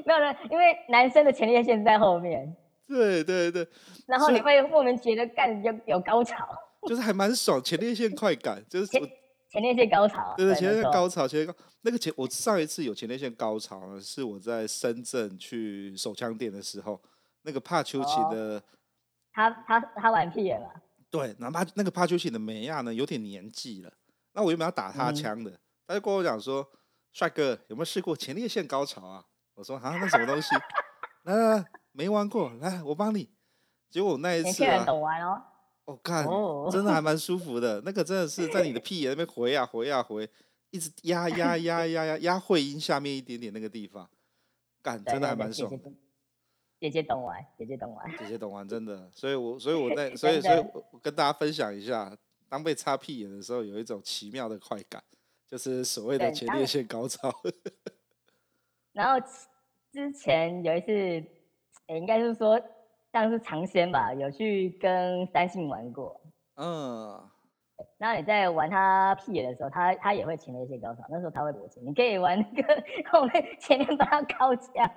没有了，因为男生的前列腺在后面。对对对，然后你会莫名觉得干有有高潮，就是还蛮爽，前列腺快感，就是前前列腺高潮，对对，前列腺高潮，前列腺高那个前我上一次有前列腺高潮呢，是我在深圳去手枪店的时候，那个帕丘奇的，哦、他他他玩屁眼了，对，哪怕那个帕丘奇的美亚呢有点年纪了，那我原本要打他枪的，嗯、他就跟我讲说，帅哥有没有试过前列腺高潮啊？我说啊，那什么东西？来来来。没玩过，来我帮你。结果那一次啊，我看、哦哦、真的还蛮舒服的。那个真的是在你的屁眼那边回啊回啊回，一直压压压压压压会阴下面一点点那个地方，干真的还蛮爽的。姐姐懂玩，姐姐懂玩，姐姐懂玩，真的。所以我所以我在所以所以我跟大家分享一下，当被擦屁眼的时候，有一种奇妙的快感，就是所谓的前列腺高潮。然后之前有一次。欸、应该是说，像是尝鲜吧，有去跟三性玩过。嗯。那你在玩他屁眼的时候，他他也会前列腺高手，那时候他会勃起。你可以玩那个 后面前面帮他高价。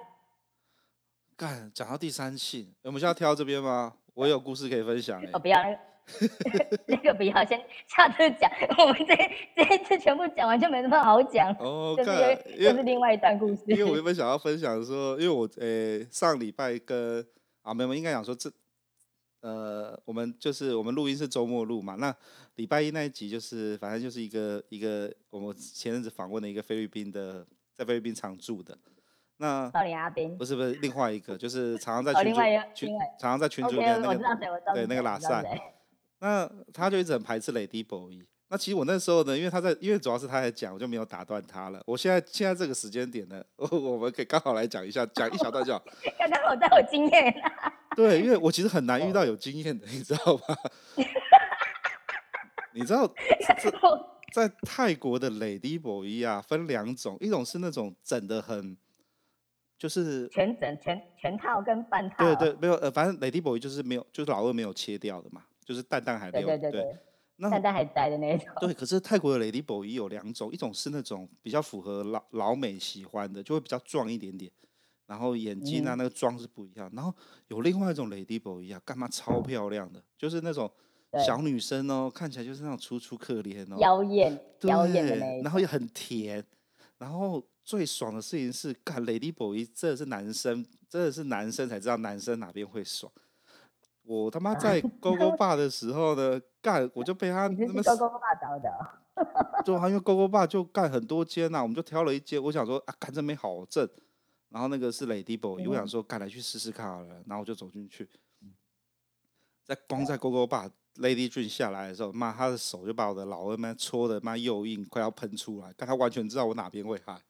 干，讲到第三性，我们现在挑这边吗？我有故事可以分享、欸。哦，不要，那个不要，先下次讲。我们这这一次全部讲完就没什么好讲。哦，就是又是另外一段故事。因为我原本想要分享说，因为我呃、欸、上礼拜跟啊没有，应该讲说这呃我们就是我们录音是周末录嘛，那礼拜一那一集就是反正就是一个一个我们前阵子访问的一个菲律宾的在菲律宾常住的。那不是不是另外一个，就是常常在群组群常常在群主里面那个对那个拉塞，那他就一直很排斥 Lady Boy。那其实我那时候呢，因为他在，因为主要是他在讲，我就没有打断他了。我现在现在这个时间点呢，我们可以刚好来讲一下，讲一小段就好。刚刚我在有经验。对，因为我其实很难遇到有经验的，你知道吧？你知道在泰国的 Lady Boy 啊，分两种，一种是那种整的很。就是全整全全套跟半套。对对，没有呃，反正 Lady Boy 就是没有，就是老二没有切掉的嘛，就是蛋蛋还没有。对对对，对。那但还在的那种。对，可是泰国的 Lady Boy 有两种，一种是那种比较符合老老美喜欢的，就会比较壮一点点，然后眼睛啊、嗯、那个妆是不一样。然后有另外一种 Lady Boy 啊，干嘛超漂亮的，就是那种小女生哦，看起来就是那种楚楚可怜哦，妖艳，妖艳的那，然后又很甜。然后最爽的事情是，干 Lady Boy 真的是男生，真的是男生才知道男生哪边会爽。我他妈在 勾勾爸的时候呢，干我就被他那么勾勾爸找的，对啊，因为勾勾爸就干很多间呐、啊，我们就挑了一间，我想说啊，干这没好正，然后那个是 Lady Boy，、嗯、我想说干来去试试看好了，然后我就走进去，在光在勾勾爸 Lady Dream 下来的时候，妈他的手就把我的老二妈搓的妈又硬，快要喷出来，但他完全知道我哪边会嗨，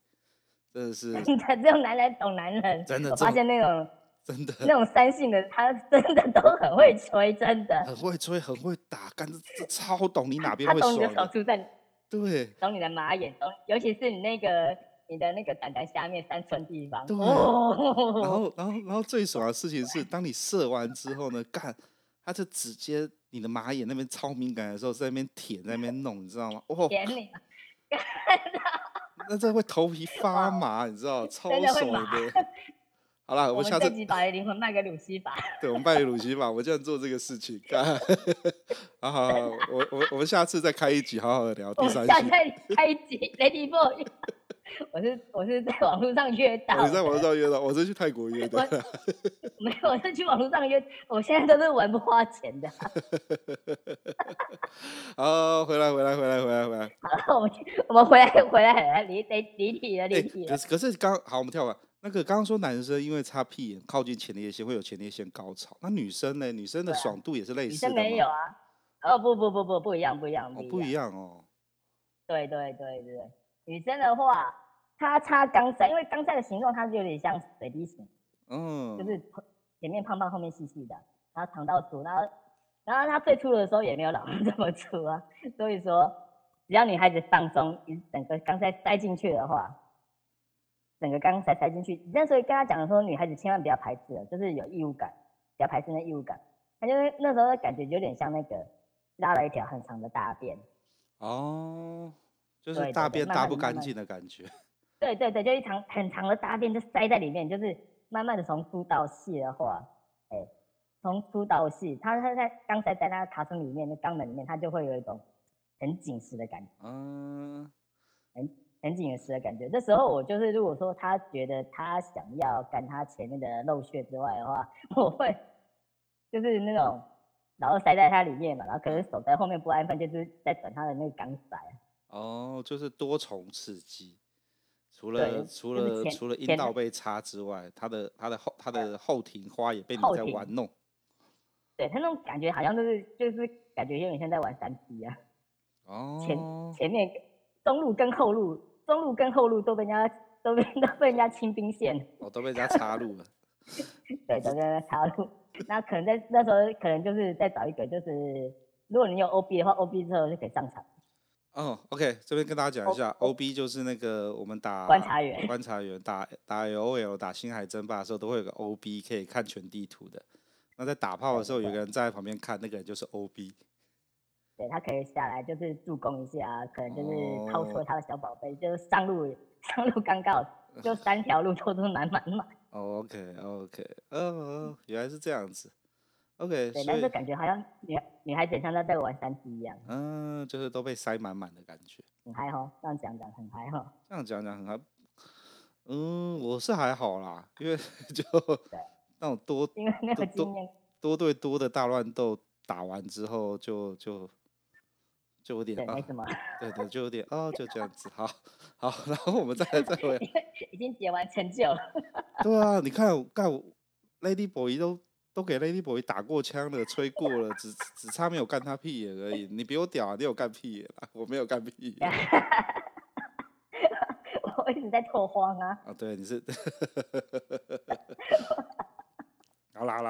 真的是，你才只有男人懂男人，真的，我发现那种。真的，那种三性的，他真的都很会吹，真的很会吹，很会打，干这这超懂你哪边会爽。他懂你的手出在，对，懂你的马眼，懂，尤其是你那个你的那个胆胆下面三寸地方。对。哦、然后，然后，然后最爽的事情是，当你射完之后呢，干，他就直接你的马眼那边超敏感的时候，在那边舔，在那边弄，你知道吗？哦。舔你。那这会头皮发麻，你知道，超爽的。好了，我们下次把灵魂卖给鲁西法。对，我们卖给鲁西法，我就要做这个事情。好好好，我我我们下次再开一集，好好的聊第三集。下次再开一集，Lady Boy。我是我是在网络上约到。你在网络上约到，我是去泰国约的。没有，我是去网络上约。我现在都是玩不花钱的。好，回来回来回来回来回来。好了，我们我们回来回来，离离离题了离题了。可是可是刚好，我们跳完。那个刚刚说男生因为擦屁眼靠近前列腺会有前列腺高潮，那女生呢？女生的爽度也是类似的吗？女生没有啊。哦不不不不不一样不一样。哦，不一样哦。对对对对，女生的话，她擦钢塞，因为钢塞的形状它是有点像水滴形，嗯，就是前面胖胖后面细细的，然后长到粗，然后然后她最粗的时候也没有老人这么粗啊，所以说只要女孩子放松，整个钢塞塞进去的话。整个刚才塞进去，那时候跟他讲的时候，女孩子千万不要排斥了，就是有异物感，不要排斥那异物感。他就那时候的感觉有点像那个拉了一条很长的大便。哦，就是大便大不干净的感觉。对对对，就一长很长的大便就塞在里面，就是慢慢的从粗到细的话，哎、欸，从粗到细，他他在刚才在它卡层里面，那肛门里面，他就会有一种很紧实的感觉。嗯，很。很紧实的感觉。这时候我就是，如果说他觉得他想要干他前面的漏穴之外的话，我会就是那种，然后塞在他里面嘛，然后可能手在后面不安分，就是在等他的那个钢塞。哦，就是多重刺激，除了除了除了阴道被插之外，他的他的后他的后庭花也被你在玩弄。对，他那种感觉好像就是就是感觉有点像在玩三 D 啊。哦。前前面中路跟后路。中路跟后路都被人家 都被都被人家清兵线，哦，都被人家插入了。对，都被人家插入。那可能在那时候，可能就是再找一个，就是如果你有 OB 的话，OB 之后就可以上场。哦，OK，这边跟大家讲一下，OB 就是那个我们打观察员，观察员打打 LOL 打星海争霸的时候，都会有个 OB 可以看全地图的。那在打炮的时候，有个人站在旁边看，那个人就是 OB。对，他可以下来，就是助攻一下，可能就是掏出他的小宝贝，oh. 就是上路上路刚刚好，就三条路都是满满满。OK OK，哦，原来是这样子。OK，对，但是感觉好像女女孩子像在在玩三 D 一样。嗯，就是都被塞满满的感觉。很嗨哈，这样讲讲很嗨哈。这样讲讲很嗨。嗯，我是还好啦，因为 就 那种多因为那个经验多对多的大乱斗打完之后就就。就有点对，没什么。对对，就有点哦，就这样子，好，好，然后我们再来再回。已经结完成就了。对啊，你看，干 Lady Boy 都都给 Lady Boy 打过枪了，吹过了，只只差没有干他屁眼而已。你比我屌啊，你有干屁眼啊，我没有干屁眼。我一直在拓荒啊。啊，对，你是。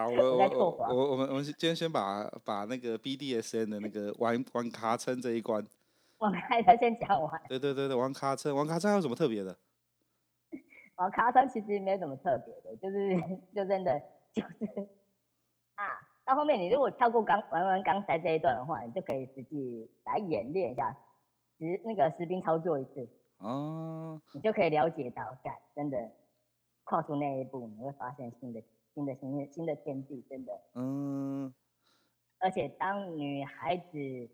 我我我我们我们今天先把把那个 BDSN 的那个玩玩卡称这一关，玩卡称先讲完。对对对对，玩卡称玩卡称还有什么特别的？玩卡称其实没什么特别的，就是就真的就是 啊，到后面你如果跳过刚玩完刚才这一段的话，你就可以实际来演练一下，实那个实兵操作一次。哦。你就可以了解到，干真的跨出那一步，你会发现新的新的新的新的天地，真的。嗯。而且当女孩子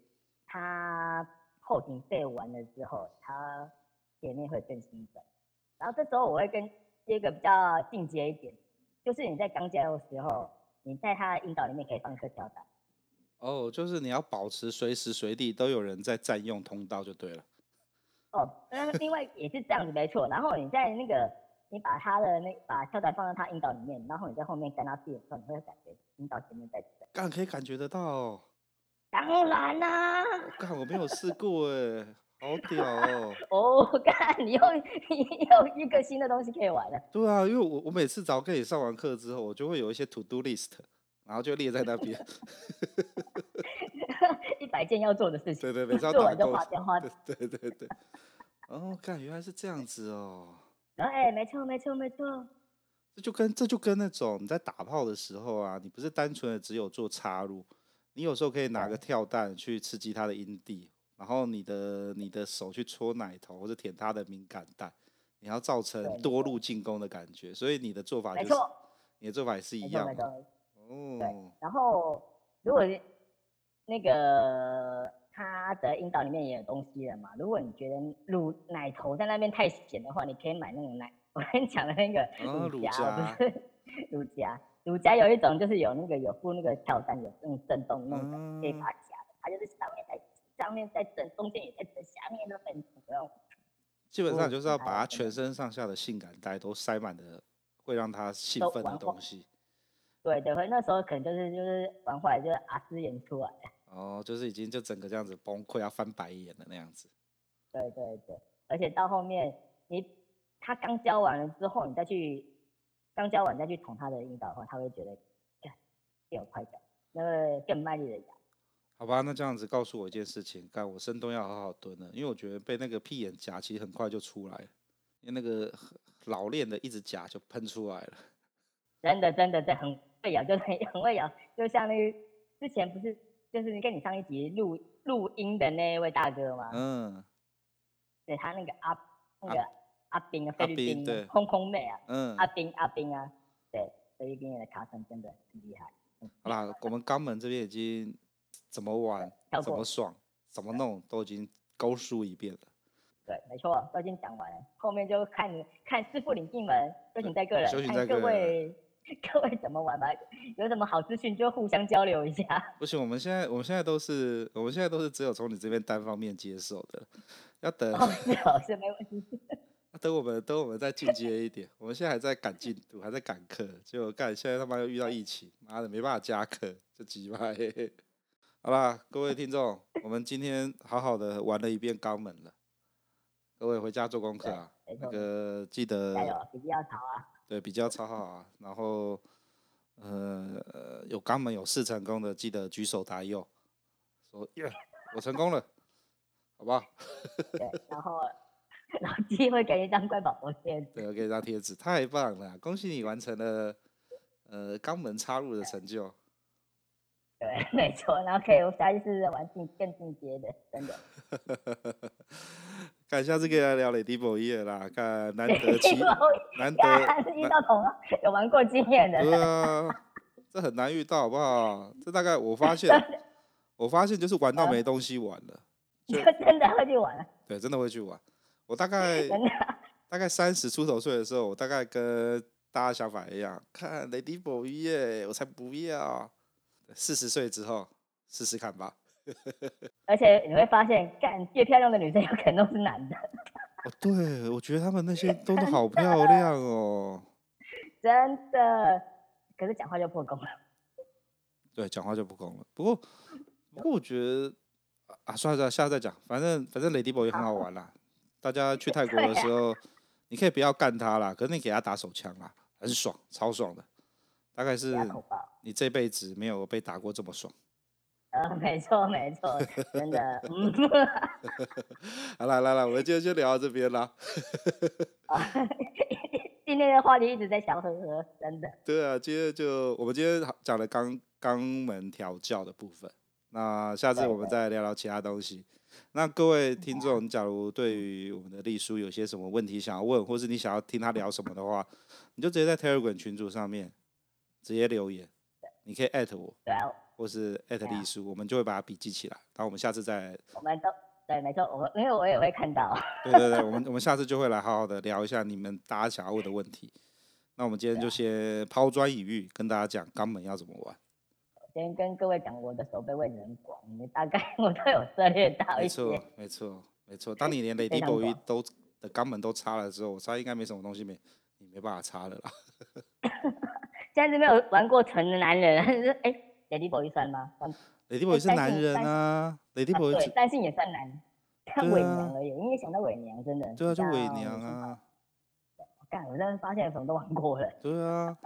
她后庭背完了之后，她前面会更兴奋。然后这时候我会跟接一个比较进阶一点，就是你在刚加入的时候，你在她的引导里面可以放一颗跳蛋。哦，就是你要保持随时随地都有人在占用通道就对了。哦，那另外也是这样子没错。然后你在那个你把他的那把跳蛋放在他引导里面，然后你在后面跟他变的时候，你会感觉引导前面在转。刚可以感觉得到哦。当然啦。刚我没有试过哎。好屌哦！哦，干，你又你又一个新的东西可以玩了。对啊，因为我我每次早跟你上完课之后，我就会有一些 to do list，然后就列在那边。一百件要做的事情。对对对，做完就划掉划掉。对对对。哦，干，原来是这样子哦。哎，没错没错没错。这就跟这就跟那种你在打炮的时候啊，你不是单纯的只有做插入，你有时候可以拿个跳蛋去刺激他的阴蒂。然后你的你的手去戳奶头或者舔他的敏感带，你要造成多路进攻的感觉，所以你的做法就是，你的做法也是一样。哦。对。然后如果那个他的阴道里面也有东西了嘛，如果你觉得乳奶头在那边太咸的话，你可以买那种奶，我跟你讲的那个乳夹，不是乳夹，乳夹有一种就是有那个有附那个跳蛋，有那种震动那种可以把它夹的，它就是上面在。上面在整，中间也在整，下面都很不用。基本上就是要把他全身上下的性感带都塞满的，会让他兴奋的东西。对对，那时候可能就是就是玩坏，就是阿斯演出来。哦，就是已经就整个这样子崩溃，要翻白眼的那样子。对对对，而且到后面你他刚教完了之后，你再去刚教完再去捅他的阴道的话，他会觉得更有快感，那个更卖力的咬。好吧，那这样子告诉我一件事情，干我深蹲要好好蹲了，因为我觉得被那个屁眼夹，其实很快就出来了，因为那个老练的一直夹就喷出来了。真的真的在很会咬，就很很会咬，就像那个之前不是就是跟你上一集录录音的那位大哥吗？嗯。对他那个阿那个阿兵啊，菲律宾空空妹啊，嗯，阿兵阿兵啊，对，菲律宾的卡声真的很厉害。好啦，我们肛门这边已经。怎么玩，怎么爽，怎么弄，都已经勾述一遍了。对，没错，都已经讲完了。后面就看你看师傅领进门，修行在个人，看各位 各位怎么玩吧。有什么好资讯就互相交流一下。不行，我们现在我们现在都是我们现在都是只有从你这边单方面接受的，要等。哦，是哦，是没问题。等我们等我们再进阶一点，我们现在还在赶进度，还在赶课，结果干现在他妈又遇到疫情，妈的没办法加课，就鸡巴。好啦，各位听众，我们今天好好的玩了一遍肛门了。各位回家做功课啊，那个记得比较操啊。对，比较超好啊。然后，呃，有肛门有试成功的，记得举手答右，说耶，我成功了，好不好？对，然后 老机会给一张乖宝宝贴纸。对，我给一张贴纸，太棒了，恭喜你完成了呃肛门插入的成就。对，没错，然后可以我下一次玩进更进阶的，真的。看下次可以来聊雷迪博耶啦，看难得奇，难得遇到同有玩过经验的。对啊，这很难遇到，好不好？这大概我发现，我发现就是玩到没东西玩了，就 真的会去玩。对，真的会去玩。我大概大概三十出头岁的时候，我大概跟大家想法一样，看雷迪博伊耶，我才不要。四十岁之后试试看吧。而且你会发现，干越漂亮的女生有可能都是男的。哦，对，我觉得他们那些 都是好漂亮哦。真的，可是讲话就破功了。对，讲话就破功了。不过，不过我觉得啊，算了算了，下次再讲。反正反正 Lady Boy 也很好玩啦。大家去泰国的时候，啊、你可以不要干他啦，可是你给他打手枪啦，很爽，超爽的。大概是你这辈子没有被打过这么爽。呃，没错没错，真的。好了来了，我们今天就聊到这边了。今天的话题一直在笑呵呵，真的。对啊，今天就我们今天讲了肛肛门调教的部分，那下次我们再聊聊其他东西。那各位听众，假如对于我们的丽叔有些什么问题想要问，或是你想要听他聊什么的话，你就直接在 Telegram 群组上面直接留言，你可以艾特我，或是艾特丽书，我们就会把它笔记起来，然后我们下次再。我们都对，没错，我因为我也会看到。对对对，我们我们下次就会来好好的聊一下你们大家想要问的问题。那我们今天就先抛砖引玉，跟大家讲肛门要怎么玩。先跟各位讲，我的手背位置很广，你大概我都有涉猎到一些。没错，没错，没错。当你连 Ladyboy 都的肛门都插了之后，我猜应该没什么东西没你没办法插了啦。现在是没有玩过纯的男人，哎、欸、，Ladyboy 算吗？Ladyboy 是男人啊，Ladyboy 对，单性也算男，他伪娘而已。因为想到伪娘，真的。对啊，就伪娘啊。我干，我真的发现什么都玩过了。对啊。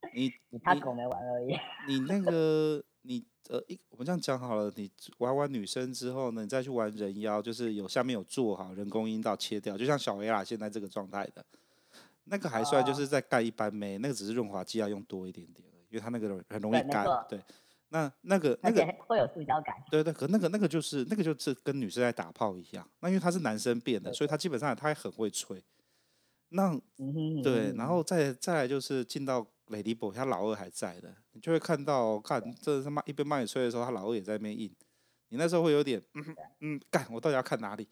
你他狗没玩而已。你那个你呃一我们这样讲好了，你玩完女生之后呢，你再去玩人妖，就是有下面有做好人工阴道切掉，就像小 A 啦现在这个状态的，那个还算就是在盖一般没，那个只是润滑剂要用多一点点，因为它那个很容易干。对，那那个那个会有塑胶感。对对，可那个那个就是那个就是跟女生在打炮一样，那因为他是男生变的，所以他基本上他也很会吹。那对，然后再再来就是进到。Ladyboy 他老二还在的，你就会看到，看这他妈一边帮你吹的时候，他老二也在那边硬，你那时候会有点，嗯嗯，干，我到底要看哪里？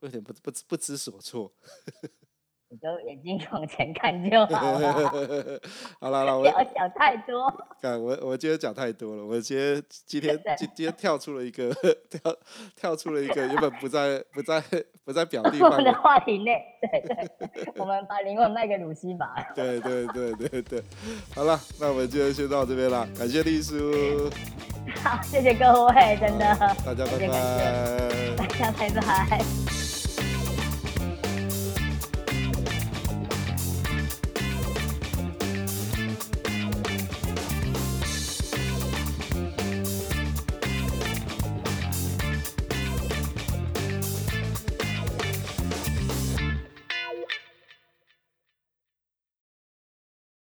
会有点不不不知所措。你就眼睛 往前看就好了。好了，了，我不要想太多。看，我我今天讲太多了，我今天今天今今天跳出了一个跳跳出了一个原本不在不在不在表弟我们的话题内，对对，我们把灵魂卖给鲁西法。对对对对对，好了，那我们今天先到这边了，感谢丽叔。好，谢谢各位，真的。大家拜拜。大家拜拜。